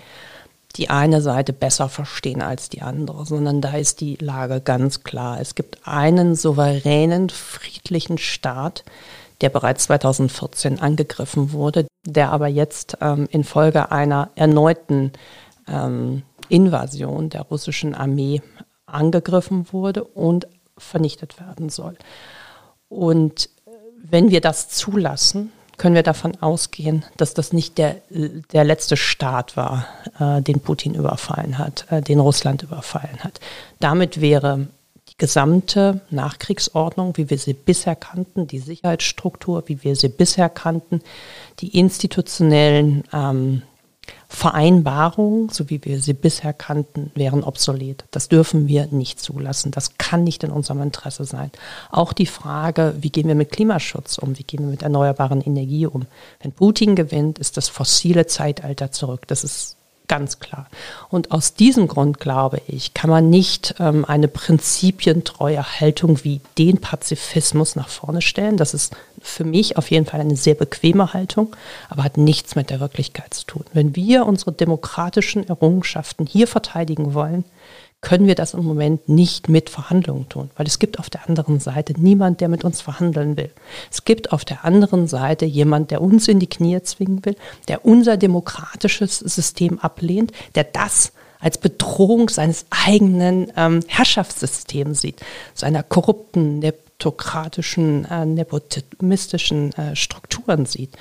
die eine Seite besser verstehen als die andere, sondern da ist die Lage ganz klar. Es gibt einen souveränen, friedlichen Staat, der bereits 2014 angegriffen wurde, der aber jetzt ähm, infolge einer erneuten ähm, Invasion der russischen Armee angegriffen wurde und vernichtet werden soll. Und äh, wenn wir das zulassen, können wir davon ausgehen, dass das nicht der, der letzte Staat war, äh, den Putin überfallen hat, äh, den Russland überfallen hat. Damit wäre gesamte Nachkriegsordnung, wie wir sie bisher kannten, die Sicherheitsstruktur, wie wir sie bisher kannten, die institutionellen ähm, Vereinbarungen, so wie wir sie bisher kannten, wären obsolet. Das dürfen wir nicht zulassen. Das kann nicht in unserem Interesse sein. Auch die Frage, wie gehen wir mit Klimaschutz um? Wie gehen wir mit erneuerbaren Energie um? Wenn Putin gewinnt, ist das fossile Zeitalter zurück. Das ist Ganz klar. Und aus diesem Grund, glaube ich, kann man nicht ähm, eine prinzipientreue Haltung wie den Pazifismus nach vorne stellen. Das ist für mich auf jeden Fall eine sehr bequeme Haltung, aber hat nichts mit der Wirklichkeit zu tun. Wenn wir unsere demokratischen Errungenschaften hier verteidigen wollen, können wir das im Moment nicht mit Verhandlungen tun, weil es gibt auf der anderen Seite niemand, der mit uns verhandeln will. Es gibt auf der anderen Seite jemand, der uns in die Knie zwingen will, der unser demokratisches System ablehnt, der das als Bedrohung seines eigenen ähm, Herrschaftssystems sieht, seiner korrupten, neptokratischen, äh, nepotimistischen äh, Strukturen sieht.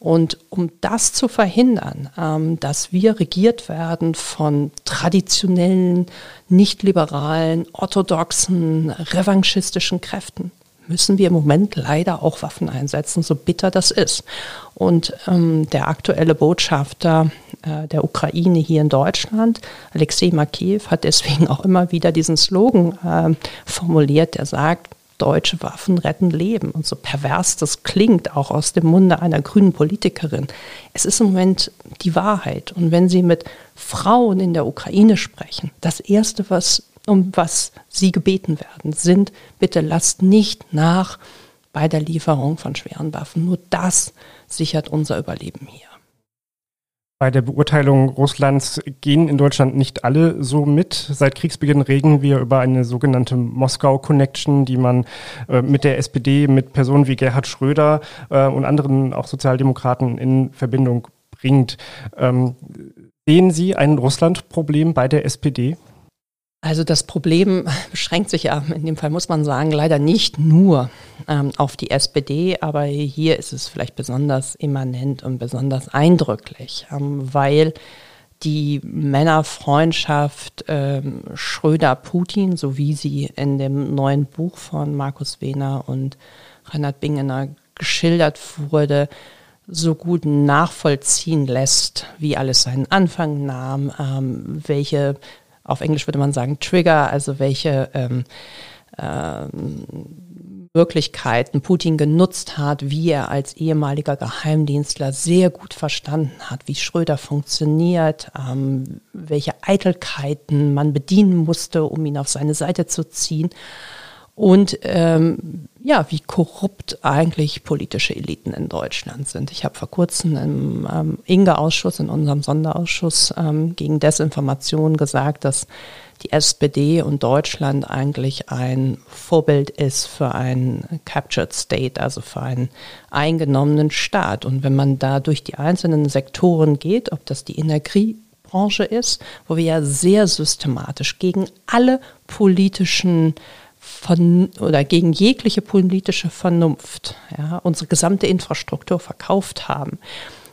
Und um das zu verhindern, ähm, dass wir regiert werden von traditionellen, nicht-liberalen, orthodoxen, revanchistischen Kräften, müssen wir im Moment leider auch Waffen einsetzen, so bitter das ist. Und ähm, der aktuelle Botschafter äh, der Ukraine hier in Deutschland, Alexei Makiev, hat deswegen auch immer wieder diesen Slogan äh, formuliert, der sagt, deutsche Waffen retten Leben. Und so pervers das klingt, auch aus dem Munde einer grünen Politikerin. Es ist im Moment die Wahrheit. Und wenn Sie mit Frauen in der Ukraine sprechen, das Erste, was, um was Sie gebeten werden, sind, bitte lasst nicht nach bei der Lieferung von schweren Waffen. Nur das sichert unser Überleben hier. Bei der Beurteilung Russlands gehen in Deutschland nicht alle so mit. Seit Kriegsbeginn reden wir über eine sogenannte Moskau-Connection, die man äh, mit der SPD, mit Personen wie Gerhard Schröder äh, und anderen auch Sozialdemokraten in Verbindung bringt. Ähm, sehen Sie ein Russland-Problem bei der SPD? Also das Problem [LAUGHS] beschränkt sich ja, in dem Fall muss man sagen, leider nicht nur ähm, auf die SPD, aber hier ist es vielleicht besonders immanent und besonders eindrücklich, ähm, weil die Männerfreundschaft ähm, Schröder-Putin, so wie sie in dem neuen Buch von Markus Wehner und Reinhard Bingener geschildert wurde, so gut nachvollziehen lässt, wie alles seinen Anfang nahm, ähm, welche auf Englisch würde man sagen Trigger, also welche ähm, ähm, Möglichkeiten Putin genutzt hat, wie er als ehemaliger Geheimdienstler sehr gut verstanden hat, wie Schröder funktioniert, ähm, welche Eitelkeiten man bedienen musste, um ihn auf seine Seite zu ziehen und ähm, ja, wie korrupt eigentlich politische Eliten in Deutschland sind. Ich habe vor kurzem im ähm, Inge-Ausschuss, in unserem Sonderausschuss ähm, gegen Desinformation gesagt, dass die SPD und Deutschland eigentlich ein Vorbild ist für einen Captured State, also für einen eingenommenen Staat. Und wenn man da durch die einzelnen Sektoren geht, ob das die Energiebranche ist, wo wir ja sehr systematisch gegen alle politischen von oder gegen jegliche politische Vernunft ja, unsere gesamte Infrastruktur verkauft haben,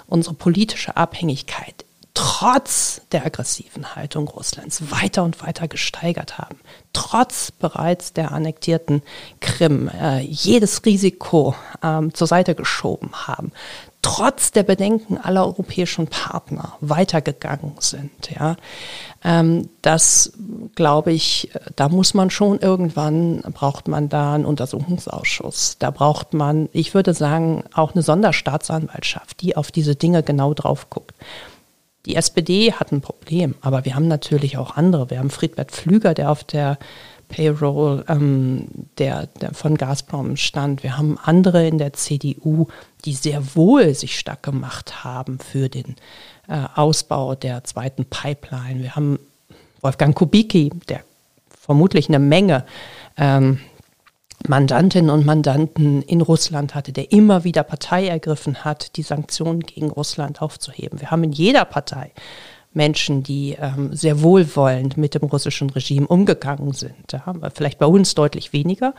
unsere politische Abhängigkeit trotz der aggressiven Haltung Russlands weiter und weiter gesteigert haben, trotz bereits der annektierten Krim äh, jedes Risiko ähm, zur Seite geschoben haben, trotz der Bedenken aller europäischen Partner weitergegangen sind. Ja, ähm, das glaube ich, da muss man schon irgendwann, braucht man da einen Untersuchungsausschuss. Da braucht man, ich würde sagen, auch eine Sonderstaatsanwaltschaft, die auf diese Dinge genau drauf guckt. Die SPD hat ein Problem, aber wir haben natürlich auch andere. Wir haben Friedbert Pflüger, der auf der Payroll ähm, der, der von Gazprom stand. Wir haben andere in der CDU, die sehr wohl sich stark gemacht haben für den äh, Ausbau der zweiten Pipeline. Wir haben Wolfgang Kubicki, der vermutlich eine Menge ähm, Mandantinnen und Mandanten in Russland hatte, der immer wieder Partei ergriffen hat, die Sanktionen gegen Russland aufzuheben. Wir haben in jeder Partei Menschen, die ähm, sehr wohlwollend mit dem russischen Regime umgegangen sind. Ja, vielleicht bei uns deutlich weniger,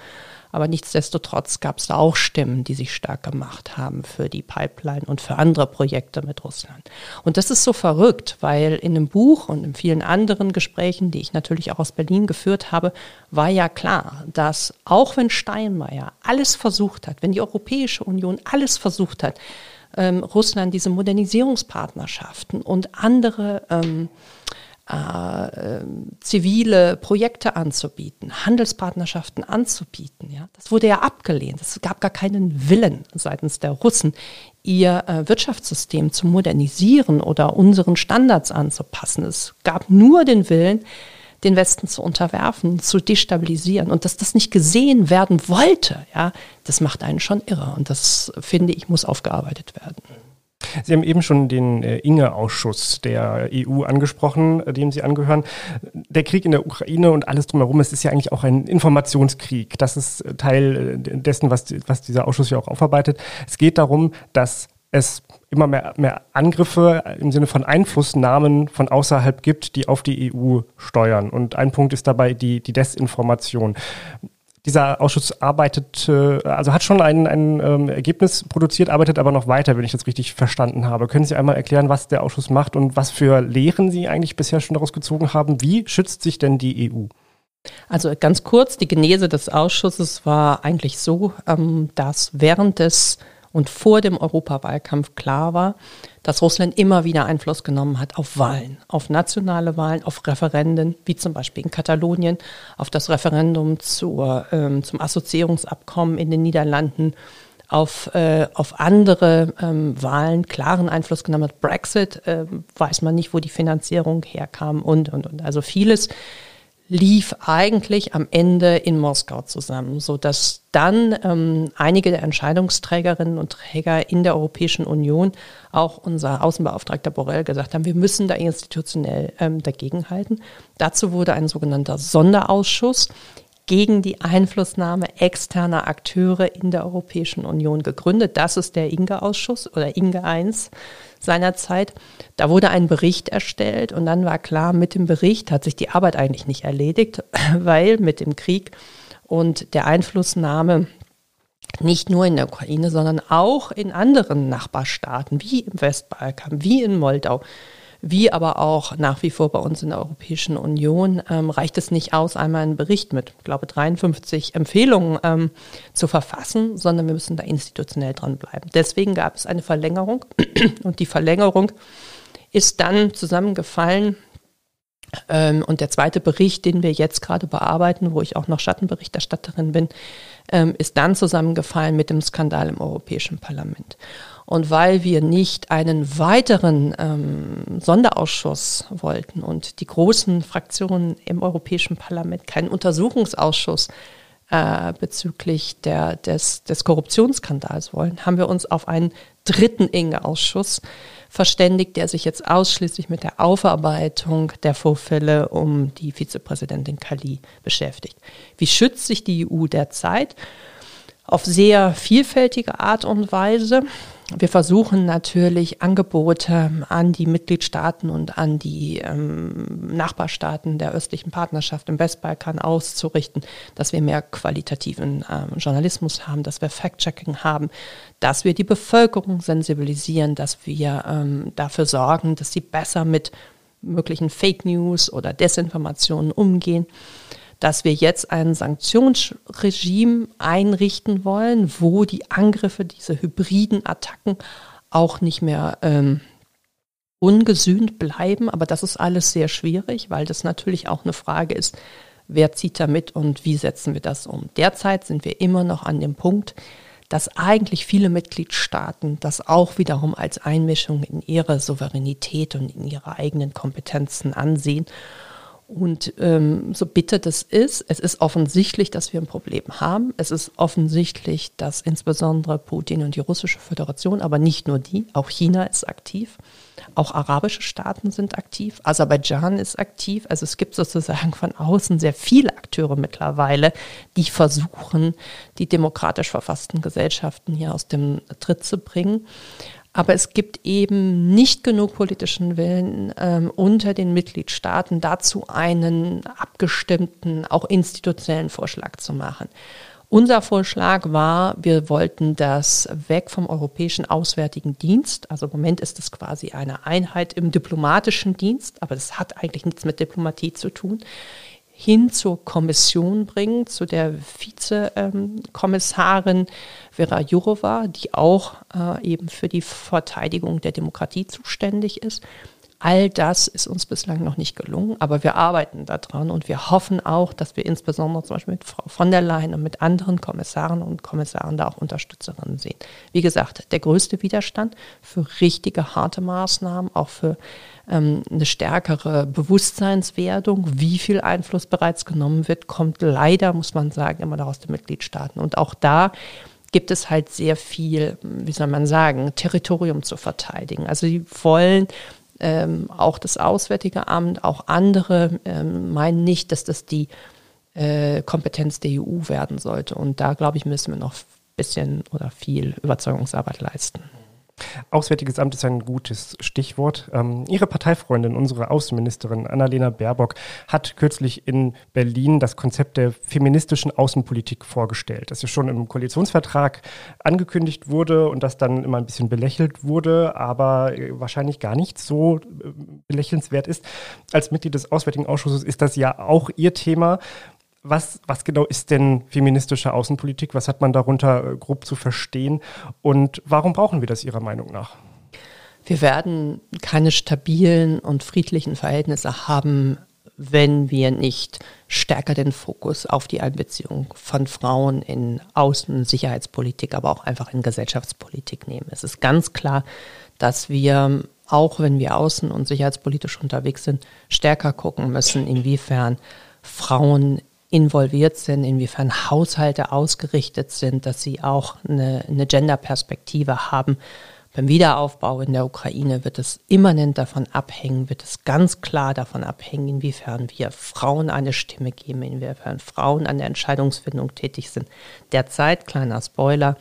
aber nichtsdestotrotz gab es da auch Stimmen, die sich stark gemacht haben für die Pipeline und für andere Projekte mit Russland. Und das ist so verrückt, weil in dem Buch und in vielen anderen Gesprächen, die ich natürlich auch aus Berlin geführt habe, war ja klar, dass auch wenn Steinmeier alles versucht hat, wenn die Europäische Union alles versucht hat, ähm, Russland diese Modernisierungspartnerschaften und andere ähm, äh, zivile Projekte anzubieten, Handelspartnerschaften anzubieten. Ja? Das wurde ja abgelehnt. Es gab gar keinen Willen seitens der Russen, ihr äh, Wirtschaftssystem zu modernisieren oder unseren Standards anzupassen. Es gab nur den Willen, den Westen zu unterwerfen, zu destabilisieren. Und dass das nicht gesehen werden wollte, ja, das macht einen schon irre. Und das, finde ich, muss aufgearbeitet werden. Sie haben eben schon den äh, Inge-Ausschuss der EU angesprochen, äh, dem Sie angehören. Der Krieg in der Ukraine und alles drumherum, es ist ja eigentlich auch ein Informationskrieg. Das ist äh, Teil dessen, was, was dieser Ausschuss ja auch aufarbeitet. Es geht darum, dass es immer mehr, mehr Angriffe im Sinne von Einflussnahmen von außerhalb gibt, die auf die EU steuern. Und ein Punkt ist dabei die, die Desinformation. Dieser Ausschuss arbeitet, äh, also hat schon ein, ein ähm, Ergebnis produziert, arbeitet aber noch weiter, wenn ich das richtig verstanden habe. Können Sie einmal erklären, was der Ausschuss macht und was für Lehren Sie eigentlich bisher schon daraus gezogen haben? Wie schützt sich denn die EU? Also ganz kurz, die Genese des Ausschusses war eigentlich so, ähm, dass während des und vor dem Europawahlkampf klar war, dass Russland immer wieder Einfluss genommen hat auf Wahlen, auf nationale Wahlen, auf Referenden, wie zum Beispiel in Katalonien, auf das Referendum zur, ähm, zum Assoziierungsabkommen in den Niederlanden, auf, äh, auf andere ähm, Wahlen klaren Einfluss genommen hat. Brexit äh, weiß man nicht, wo die Finanzierung herkam und, und, und. Also vieles lief eigentlich am Ende in Moskau zusammen, so dass dann ähm, einige der Entscheidungsträgerinnen und Träger in der Europäischen Union, auch unser Außenbeauftragter Borrell, gesagt haben, wir müssen da institutionell ähm, dagegenhalten. Dazu wurde ein sogenannter Sonderausschuss gegen die Einflussnahme externer Akteure in der Europäischen Union gegründet. Das ist der Inge-Ausschuss oder Inge 1 seinerzeit. Da wurde ein Bericht erstellt und dann war klar, mit dem Bericht hat sich die Arbeit eigentlich nicht erledigt, [LAUGHS] weil mit dem Krieg und der Einflussnahme nicht nur in der Ukraine, sondern auch in anderen Nachbarstaaten, wie im Westbalkan, wie in Moldau, wie aber auch nach wie vor bei uns in der Europäischen Union, ähm, reicht es nicht aus, einmal einen Bericht mit, ich glaube, 53 Empfehlungen ähm, zu verfassen, sondern wir müssen da institutionell dranbleiben. Deswegen gab es eine Verlängerung [CLEARS THROAT] und die Verlängerung ist dann zusammengefallen ähm, und der zweite Bericht, den wir jetzt gerade bearbeiten, wo ich auch noch Schattenberichterstatterin bin, ähm, ist dann zusammengefallen mit dem Skandal im Europäischen Parlament. Und weil wir nicht einen weiteren ähm, Sonderausschuss wollten und die großen Fraktionen im Europäischen Parlament keinen Untersuchungsausschuss äh, bezüglich der, des, des Korruptionsskandals wollen, haben wir uns auf einen dritten Inge-Ausschuss verständigt, der sich jetzt ausschließlich mit der Aufarbeitung der Vorfälle um die Vizepräsidentin Kali beschäftigt. Wie schützt sich die EU derzeit? Auf sehr vielfältige Art und Weise. Wir versuchen natürlich Angebote an die Mitgliedstaaten und an die ähm, Nachbarstaaten der östlichen Partnerschaft im Westbalkan auszurichten, dass wir mehr qualitativen ähm, Journalismus haben, dass wir Fact-Checking haben, dass wir die Bevölkerung sensibilisieren, dass wir ähm, dafür sorgen, dass sie besser mit möglichen Fake News oder Desinformationen umgehen dass wir jetzt ein Sanktionsregime einrichten wollen, wo die Angriffe, diese hybriden Attacken auch nicht mehr ähm, ungesühnt bleiben. Aber das ist alles sehr schwierig, weil das natürlich auch eine Frage ist, wer zieht da mit und wie setzen wir das um. Derzeit sind wir immer noch an dem Punkt, dass eigentlich viele Mitgliedstaaten das auch wiederum als Einmischung in ihre Souveränität und in ihre eigenen Kompetenzen ansehen und ähm, so bitter das ist, es ist offensichtlich, dass wir ein Problem haben. Es ist offensichtlich, dass insbesondere Putin und die russische Föderation, aber nicht nur die, auch China ist aktiv, auch arabische Staaten sind aktiv, Aserbaidschan ist aktiv. Also es gibt sozusagen von außen sehr viele Akteure mittlerweile, die versuchen, die demokratisch verfassten Gesellschaften hier aus dem Tritt zu bringen. Aber es gibt eben nicht genug politischen Willen ähm, unter den Mitgliedstaaten dazu, einen abgestimmten, auch institutionellen Vorschlag zu machen. Unser Vorschlag war, wir wollten das weg vom Europäischen Auswärtigen Dienst. Also im Moment ist es quasi eine Einheit im diplomatischen Dienst, aber das hat eigentlich nichts mit Diplomatie zu tun hin zur Kommission bringen, zu der Vizekommissarin Vera Jourova, die auch äh, eben für die Verteidigung der Demokratie zuständig ist. All das ist uns bislang noch nicht gelungen, aber wir arbeiten daran und wir hoffen auch, dass wir insbesondere zum Beispiel mit Frau von der Leyen und mit anderen Kommissaren und Kommissaren da auch Unterstützerinnen sehen. Wie gesagt, der größte Widerstand für richtige, harte Maßnahmen, auch für ähm, eine stärkere Bewusstseinswerdung, wie viel Einfluss bereits genommen wird, kommt leider, muss man sagen, immer noch aus den Mitgliedstaaten. Und auch da gibt es halt sehr viel, wie soll man sagen, Territorium zu verteidigen. Also sie wollen ähm, auch das Auswärtige Amt, auch andere ähm, meinen nicht, dass das die äh, Kompetenz der EU werden sollte. Und da, glaube ich, müssen wir noch ein bisschen oder viel Überzeugungsarbeit leisten. Auswärtiges Amt ist ein gutes Stichwort. Ähm, Ihre Parteifreundin, unsere Außenministerin Annalena Baerbock, hat kürzlich in Berlin das Konzept der feministischen Außenpolitik vorgestellt, das ja schon im Koalitionsvertrag angekündigt wurde und das dann immer ein bisschen belächelt wurde, aber äh, wahrscheinlich gar nicht so äh, belächelnswert ist. Als Mitglied des Auswärtigen Ausschusses ist das ja auch Ihr Thema. Was, was genau ist denn feministische Außenpolitik? Was hat man darunter äh, grob zu verstehen? Und warum brauchen wir das Ihrer Meinung nach? Wir werden keine stabilen und friedlichen Verhältnisse haben, wenn wir nicht stärker den Fokus auf die Einbeziehung von Frauen in Außen- und Sicherheitspolitik, aber auch einfach in Gesellschaftspolitik nehmen. Es ist ganz klar, dass wir, auch wenn wir außen- und sicherheitspolitisch unterwegs sind, stärker gucken müssen, inwiefern Frauen involviert sind, inwiefern Haushalte ausgerichtet sind, dass sie auch eine, eine Gender-Perspektive haben. Beim Wiederaufbau in der Ukraine wird es immanent davon abhängen, wird es ganz klar davon abhängen, inwiefern wir Frauen eine Stimme geben, inwiefern Frauen an der Entscheidungsfindung tätig sind. Derzeit, kleiner Spoiler,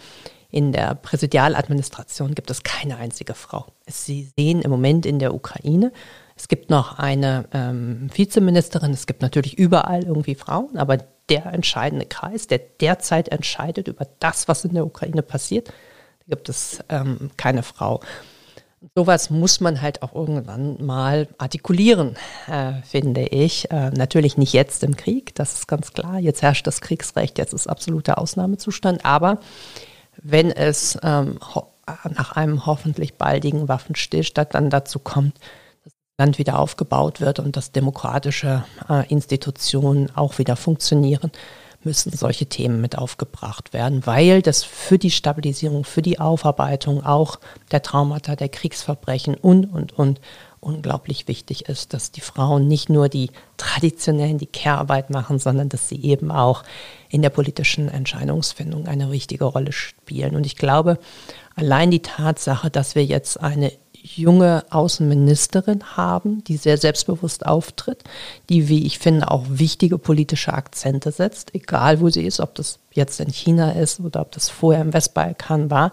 in der Präsidialadministration gibt es keine einzige Frau. Sie sehen im Moment in der Ukraine es gibt noch eine ähm, Vizeministerin, es gibt natürlich überall irgendwie Frauen, aber der entscheidende Kreis, der derzeit entscheidet über das, was in der Ukraine passiert, da gibt es ähm, keine Frau. Sowas muss man halt auch irgendwann mal artikulieren, äh, finde ich. Äh, natürlich nicht jetzt im Krieg, das ist ganz klar. Jetzt herrscht das Kriegsrecht, jetzt ist absoluter Ausnahmezustand. Aber wenn es ähm, nach einem hoffentlich baldigen Waffenstillstand dann dazu kommt, Land wieder aufgebaut wird und dass demokratische äh, Institutionen auch wieder funktionieren, müssen solche Themen mit aufgebracht werden, weil das für die Stabilisierung, für die Aufarbeitung auch der Traumata, der Kriegsverbrechen und, und, und unglaublich wichtig ist, dass die Frauen nicht nur die traditionellen, die Care-Arbeit machen, sondern dass sie eben auch in der politischen Entscheidungsfindung eine wichtige Rolle spielen. Und ich glaube, allein die Tatsache, dass wir jetzt eine junge Außenministerin haben, die sehr selbstbewusst auftritt, die, wie ich finde, auch wichtige politische Akzente setzt, egal wo sie ist, ob das jetzt in China ist oder ob das vorher im Westbalkan war,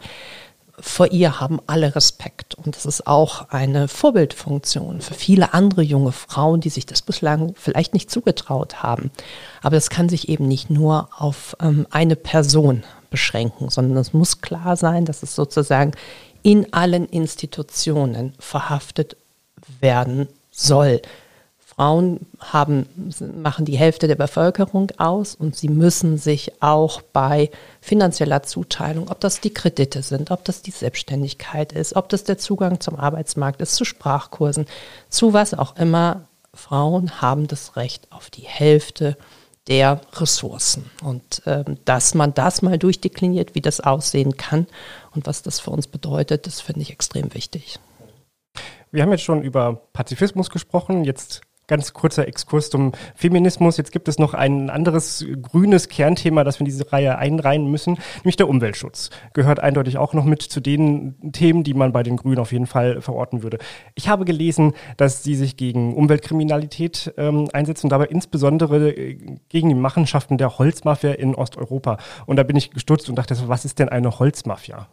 vor ihr haben alle Respekt. Und das ist auch eine Vorbildfunktion für viele andere junge Frauen, die sich das bislang vielleicht nicht zugetraut haben. Aber es kann sich eben nicht nur auf ähm, eine Person beschränken, sondern es muss klar sein, dass es sozusagen in allen Institutionen verhaftet werden soll. Frauen haben, machen die Hälfte der Bevölkerung aus und sie müssen sich auch bei finanzieller Zuteilung, ob das die Kredite sind, ob das die Selbstständigkeit ist, ob das der Zugang zum Arbeitsmarkt ist, zu Sprachkursen, zu was auch immer, Frauen haben das Recht auf die Hälfte der Ressourcen. Und ähm, dass man das mal durchdekliniert, wie das aussehen kann und was das für uns bedeutet, das finde ich extrem wichtig. Wir haben jetzt schon über Pazifismus gesprochen. Jetzt Ganz kurzer Exkurs zum Feminismus. Jetzt gibt es noch ein anderes grünes Kernthema, das wir in diese Reihe einreihen müssen, nämlich der Umweltschutz. Gehört eindeutig auch noch mit zu den Themen, die man bei den Grünen auf jeden Fall verorten würde. Ich habe gelesen, dass sie sich gegen Umweltkriminalität ähm, einsetzen dabei insbesondere äh, gegen die Machenschaften der Holzmafia in Osteuropa. Und da bin ich gestutzt und dachte, was ist denn eine Holzmafia?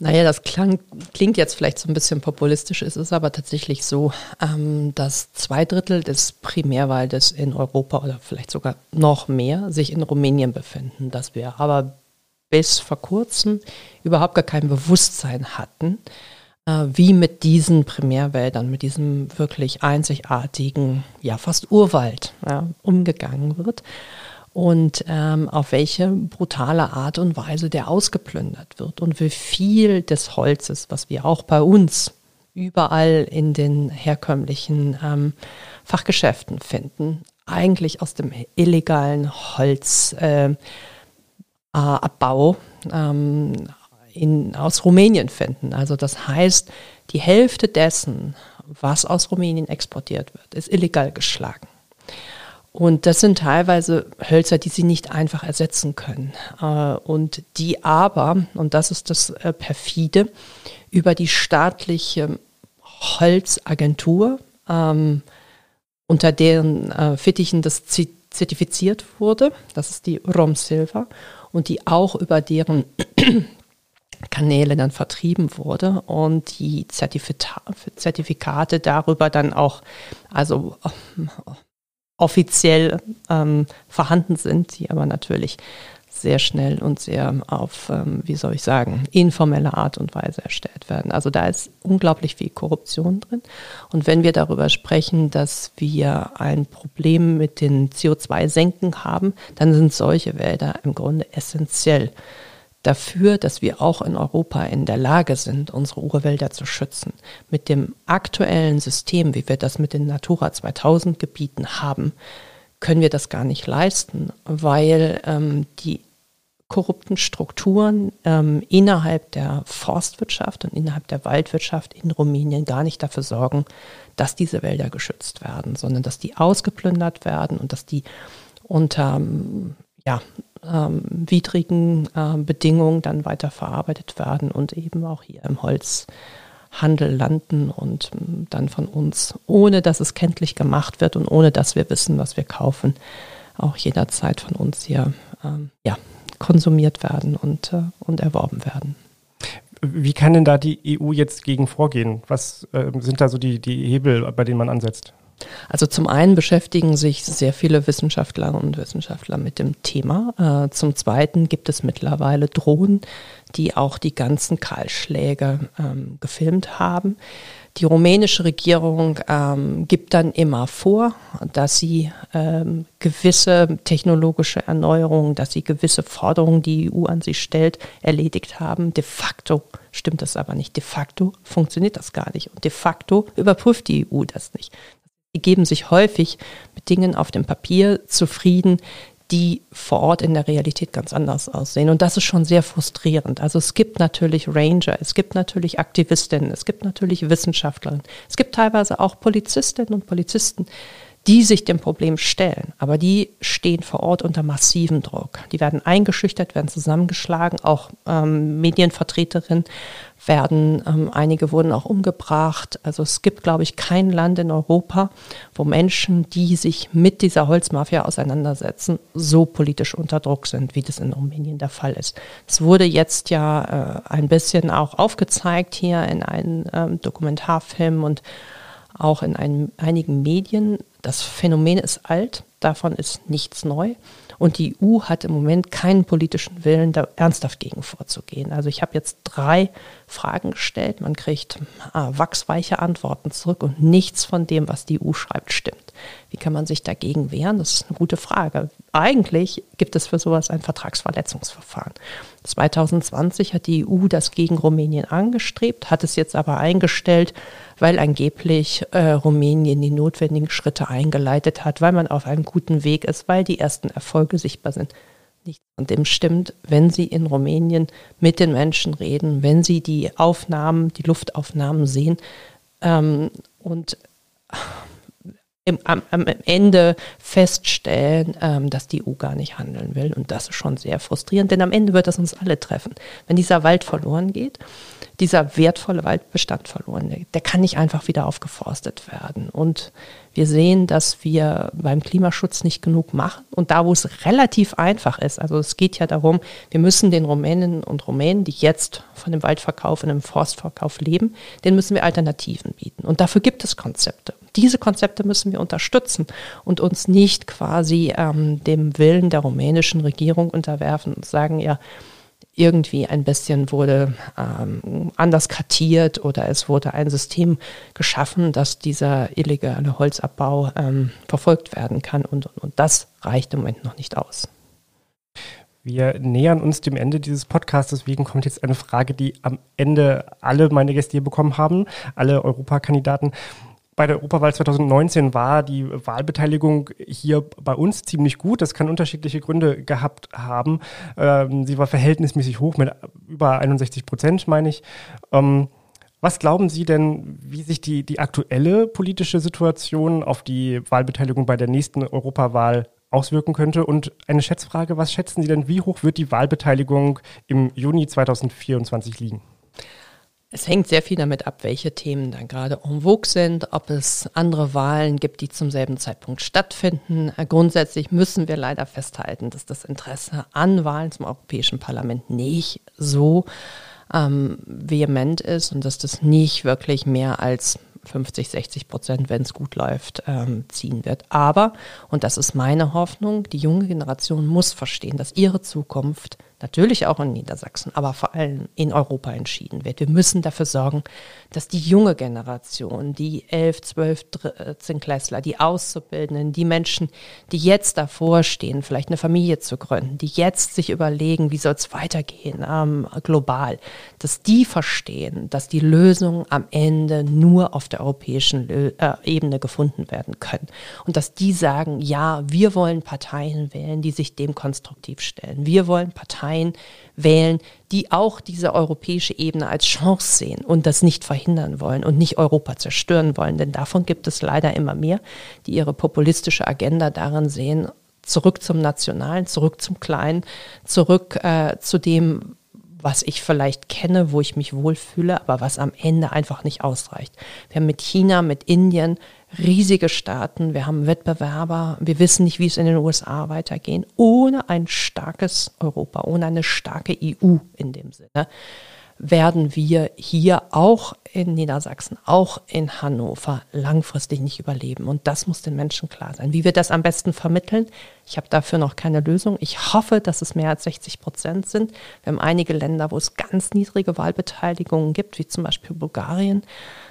Naja, das klang, klingt jetzt vielleicht so ein bisschen populistisch. Es ist aber tatsächlich so, ähm, dass zwei Drittel des Primärwaldes in Europa oder vielleicht sogar noch mehr sich in Rumänien befinden. Dass wir aber bis vor kurzem überhaupt gar kein Bewusstsein hatten, äh, wie mit diesen Primärwäldern, mit diesem wirklich einzigartigen, ja fast Urwald ja, umgegangen wird und ähm, auf welche brutale Art und Weise der ausgeplündert wird und wie viel des Holzes, was wir auch bei uns überall in den herkömmlichen ähm, Fachgeschäften finden, eigentlich aus dem illegalen Holzabbau äh, ähm, in, aus Rumänien finden. Also das heißt, die Hälfte dessen, was aus Rumänien exportiert wird, ist illegal geschlagen. Und das sind teilweise Hölzer, die sie nicht einfach ersetzen können. Äh, und die aber, und das ist das äh, perfide, über die staatliche Holzagentur, ähm, unter deren äh, Fittichen das zertifiziert wurde, das ist die Rom Silva, und die auch über deren [CLEARS THROAT] Kanäle dann vertrieben wurde und die Zertifikate darüber dann auch, also offiziell ähm, vorhanden sind, die aber natürlich sehr schnell und sehr auf, ähm, wie soll ich sagen, informelle Art und Weise erstellt werden. Also da ist unglaublich viel Korruption drin. Und wenn wir darüber sprechen, dass wir ein Problem mit den CO2-Senken haben, dann sind solche Wälder im Grunde essentiell dafür, dass wir auch in Europa in der Lage sind, unsere Urwälder zu schützen. Mit dem aktuellen System, wie wir das mit den Natura 2000 Gebieten haben, können wir das gar nicht leisten, weil ähm, die korrupten Strukturen ähm, innerhalb der Forstwirtschaft und innerhalb der Waldwirtschaft in Rumänien gar nicht dafür sorgen, dass diese Wälder geschützt werden, sondern dass die ausgeplündert werden und dass die unter ja, ähm, widrigen äh, Bedingungen dann weiter verarbeitet werden und eben auch hier im Holzhandel landen und ähm, dann von uns, ohne dass es kenntlich gemacht wird und ohne dass wir wissen, was wir kaufen, auch jederzeit von uns hier ähm, ja, konsumiert werden und, äh, und erworben werden. Wie kann denn da die EU jetzt gegen vorgehen? Was äh, sind da so die, die Hebel, bei denen man ansetzt? Also zum einen beschäftigen sich sehr viele Wissenschaftlerinnen und Wissenschaftler mit dem Thema. Äh, zum zweiten gibt es mittlerweile Drohnen, die auch die ganzen Kahlschläge ähm, gefilmt haben. Die rumänische Regierung ähm, gibt dann immer vor, dass sie ähm, gewisse technologische Erneuerungen, dass sie gewisse Forderungen, die die EU an sie stellt, erledigt haben. De facto stimmt das aber nicht. De facto funktioniert das gar nicht. Und de facto überprüft die EU das nicht. Die geben sich häufig mit Dingen auf dem Papier zufrieden, die vor Ort in der Realität ganz anders aussehen. Und das ist schon sehr frustrierend. Also es gibt natürlich Ranger, es gibt natürlich Aktivistinnen, es gibt natürlich Wissenschaftlerinnen, es gibt teilweise auch Polizistinnen und Polizisten, die sich dem Problem stellen. Aber die stehen vor Ort unter massivem Druck. Die werden eingeschüchtert, werden zusammengeschlagen. Auch ähm, Medienvertreterinnen werden, ähm, einige wurden auch umgebracht. Also es gibt, glaube ich, kein Land in Europa, wo Menschen, die sich mit dieser Holzmafia auseinandersetzen, so politisch unter Druck sind, wie das in Rumänien der Fall ist. Es wurde jetzt ja äh, ein bisschen auch aufgezeigt hier in einem ähm, Dokumentarfilm und auch in einem, einigen Medien. Das Phänomen ist alt, davon ist nichts neu. Und die EU hat im Moment keinen politischen Willen, da ernsthaft gegen vorzugehen. Also ich habe jetzt drei Fragen gestellt. Man kriegt äh, wachsweiche Antworten zurück und nichts von dem, was die EU schreibt, stimmt. Wie kann man sich dagegen wehren? Das ist eine gute Frage. Eigentlich gibt es für sowas ein Vertragsverletzungsverfahren. 2020 hat die EU das gegen Rumänien angestrebt, hat es jetzt aber eingestellt, weil angeblich äh, Rumänien die notwendigen Schritte eingeleitet hat, weil man auf einem guten Weg ist, weil die ersten Erfolge sichtbar sind. Von dem stimmt, wenn Sie in Rumänien mit den Menschen reden, wenn Sie die Aufnahmen, die Luftaufnahmen sehen ähm, und im, am, am, Ende feststellen, ähm, dass die EU gar nicht handeln will. Und das ist schon sehr frustrierend, denn am Ende wird das uns alle treffen. Wenn dieser Wald verloren geht, dieser wertvolle Waldbestand verloren, der, kann nicht einfach wieder aufgeforstet werden. Und wir sehen, dass wir beim Klimaschutz nicht genug machen. Und da, wo es relativ einfach ist, also es geht ja darum, wir müssen den Rumäninnen und Rumänen, die jetzt von dem Waldverkauf und dem Forstverkauf leben, denen müssen wir Alternativen bieten. Und dafür gibt es Konzepte. Diese Konzepte müssen wir unterstützen und uns nicht quasi ähm, dem Willen der rumänischen Regierung unterwerfen und sagen, ja, irgendwie ein bisschen wurde ähm, anders kartiert oder es wurde ein System geschaffen, dass dieser illegale Holzabbau ähm, verfolgt werden kann. Und, und, und das reicht im Moment noch nicht aus. Wir nähern uns dem Ende dieses Podcasts, deswegen kommt jetzt eine Frage, die am Ende alle meine Gäste hier bekommen haben, alle Europakandidaten bei der Europawahl 2019 war die Wahlbeteiligung hier bei uns ziemlich gut. Das kann unterschiedliche Gründe gehabt haben. Ähm, sie war verhältnismäßig hoch mit über 61 Prozent, meine ich. Ähm, was glauben Sie denn, wie sich die, die aktuelle politische Situation auf die Wahlbeteiligung bei der nächsten Europawahl auswirken könnte? Und eine Schätzfrage, was schätzen Sie denn, wie hoch wird die Wahlbeteiligung im Juni 2024 liegen? Es hängt sehr viel damit ab, welche Themen dann gerade en vogue sind, ob es andere Wahlen gibt, die zum selben Zeitpunkt stattfinden. Äh, grundsätzlich müssen wir leider festhalten, dass das Interesse an Wahlen zum Europäischen Parlament nicht so ähm, vehement ist und dass das nicht wirklich mehr als 50, 60 Prozent, wenn es gut läuft, ähm, ziehen wird. Aber, und das ist meine Hoffnung, die junge Generation muss verstehen, dass ihre Zukunft natürlich auch in Niedersachsen, aber vor allem in Europa entschieden wird. Wir müssen dafür sorgen, dass die junge Generation, die 11, 12, 13 Klässler, die Auszubildenden, die Menschen, die jetzt davor stehen, vielleicht eine Familie zu gründen, die jetzt sich überlegen, wie soll es weitergehen ähm, global, dass die verstehen, dass die Lösungen am Ende nur auf der europäischen äh, Ebene gefunden werden können. Und dass die sagen, ja, wir wollen Parteien wählen, die sich dem konstruktiv stellen. Wir wollen Parteien Parteien wählen, die auch diese europäische Ebene als Chance sehen und das nicht verhindern wollen und nicht Europa zerstören wollen. Denn davon gibt es leider immer mehr, die ihre populistische Agenda darin sehen, zurück zum Nationalen, zurück zum Kleinen, zurück äh, zu dem, was ich vielleicht kenne, wo ich mich wohlfühle, aber was am Ende einfach nicht ausreicht. Wir haben mit China, mit Indien riesige Staaten, wir haben Wettbewerber, wir wissen nicht, wie es in den USA weitergehen, ohne ein starkes Europa, ohne eine starke EU in dem Sinne werden wir hier auch in Niedersachsen, auch in Hannover langfristig nicht überleben. Und das muss den Menschen klar sein. Wie wir das am besten vermitteln, ich habe dafür noch keine Lösung. Ich hoffe, dass es mehr als 60 Prozent sind. Wir haben einige Länder, wo es ganz niedrige Wahlbeteiligungen gibt, wie zum Beispiel Bulgarien,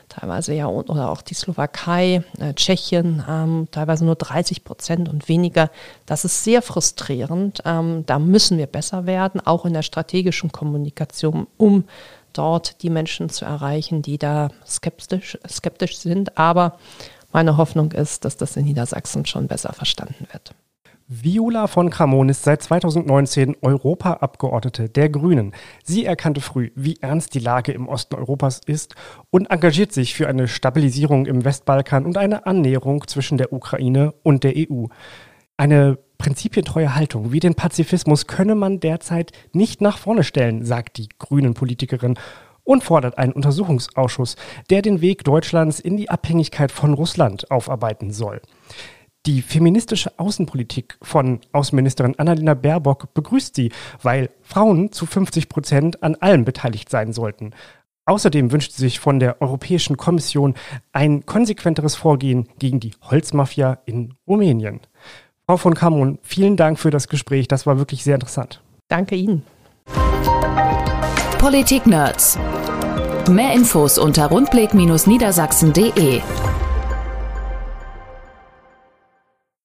teilweise ja oder auch die Slowakei, äh, Tschechien, ähm, teilweise nur 30 Prozent und weniger. Das ist sehr frustrierend. Ähm, da müssen wir besser werden, auch in der strategischen Kommunikation, um dort die Menschen zu erreichen, die da skeptisch, skeptisch sind. Aber meine Hoffnung ist, dass das in Niedersachsen schon besser verstanden wird. Viola von Kramon ist seit 2019 Europaabgeordnete der Grünen. Sie erkannte früh, wie ernst die Lage im Osten Europas ist und engagiert sich für eine Stabilisierung im Westbalkan und eine Annäherung zwischen der Ukraine und der EU. Eine prinzipientreue Haltung wie den Pazifismus könne man derzeit nicht nach vorne stellen, sagt die Grünen-Politikerin und fordert einen Untersuchungsausschuss, der den Weg Deutschlands in die Abhängigkeit von Russland aufarbeiten soll. Die feministische Außenpolitik von Außenministerin Annalena Baerbock begrüßt sie, weil Frauen zu 50 Prozent an allem beteiligt sein sollten. Außerdem wünscht sie sich von der Europäischen Kommission ein konsequenteres Vorgehen gegen die Holzmafia in Rumänien. Frau von Kamon, vielen Dank für das Gespräch. Das war wirklich sehr interessant. Danke Ihnen. Politik Nerds. Mehr Infos unter rundblick-niedersachsen.de.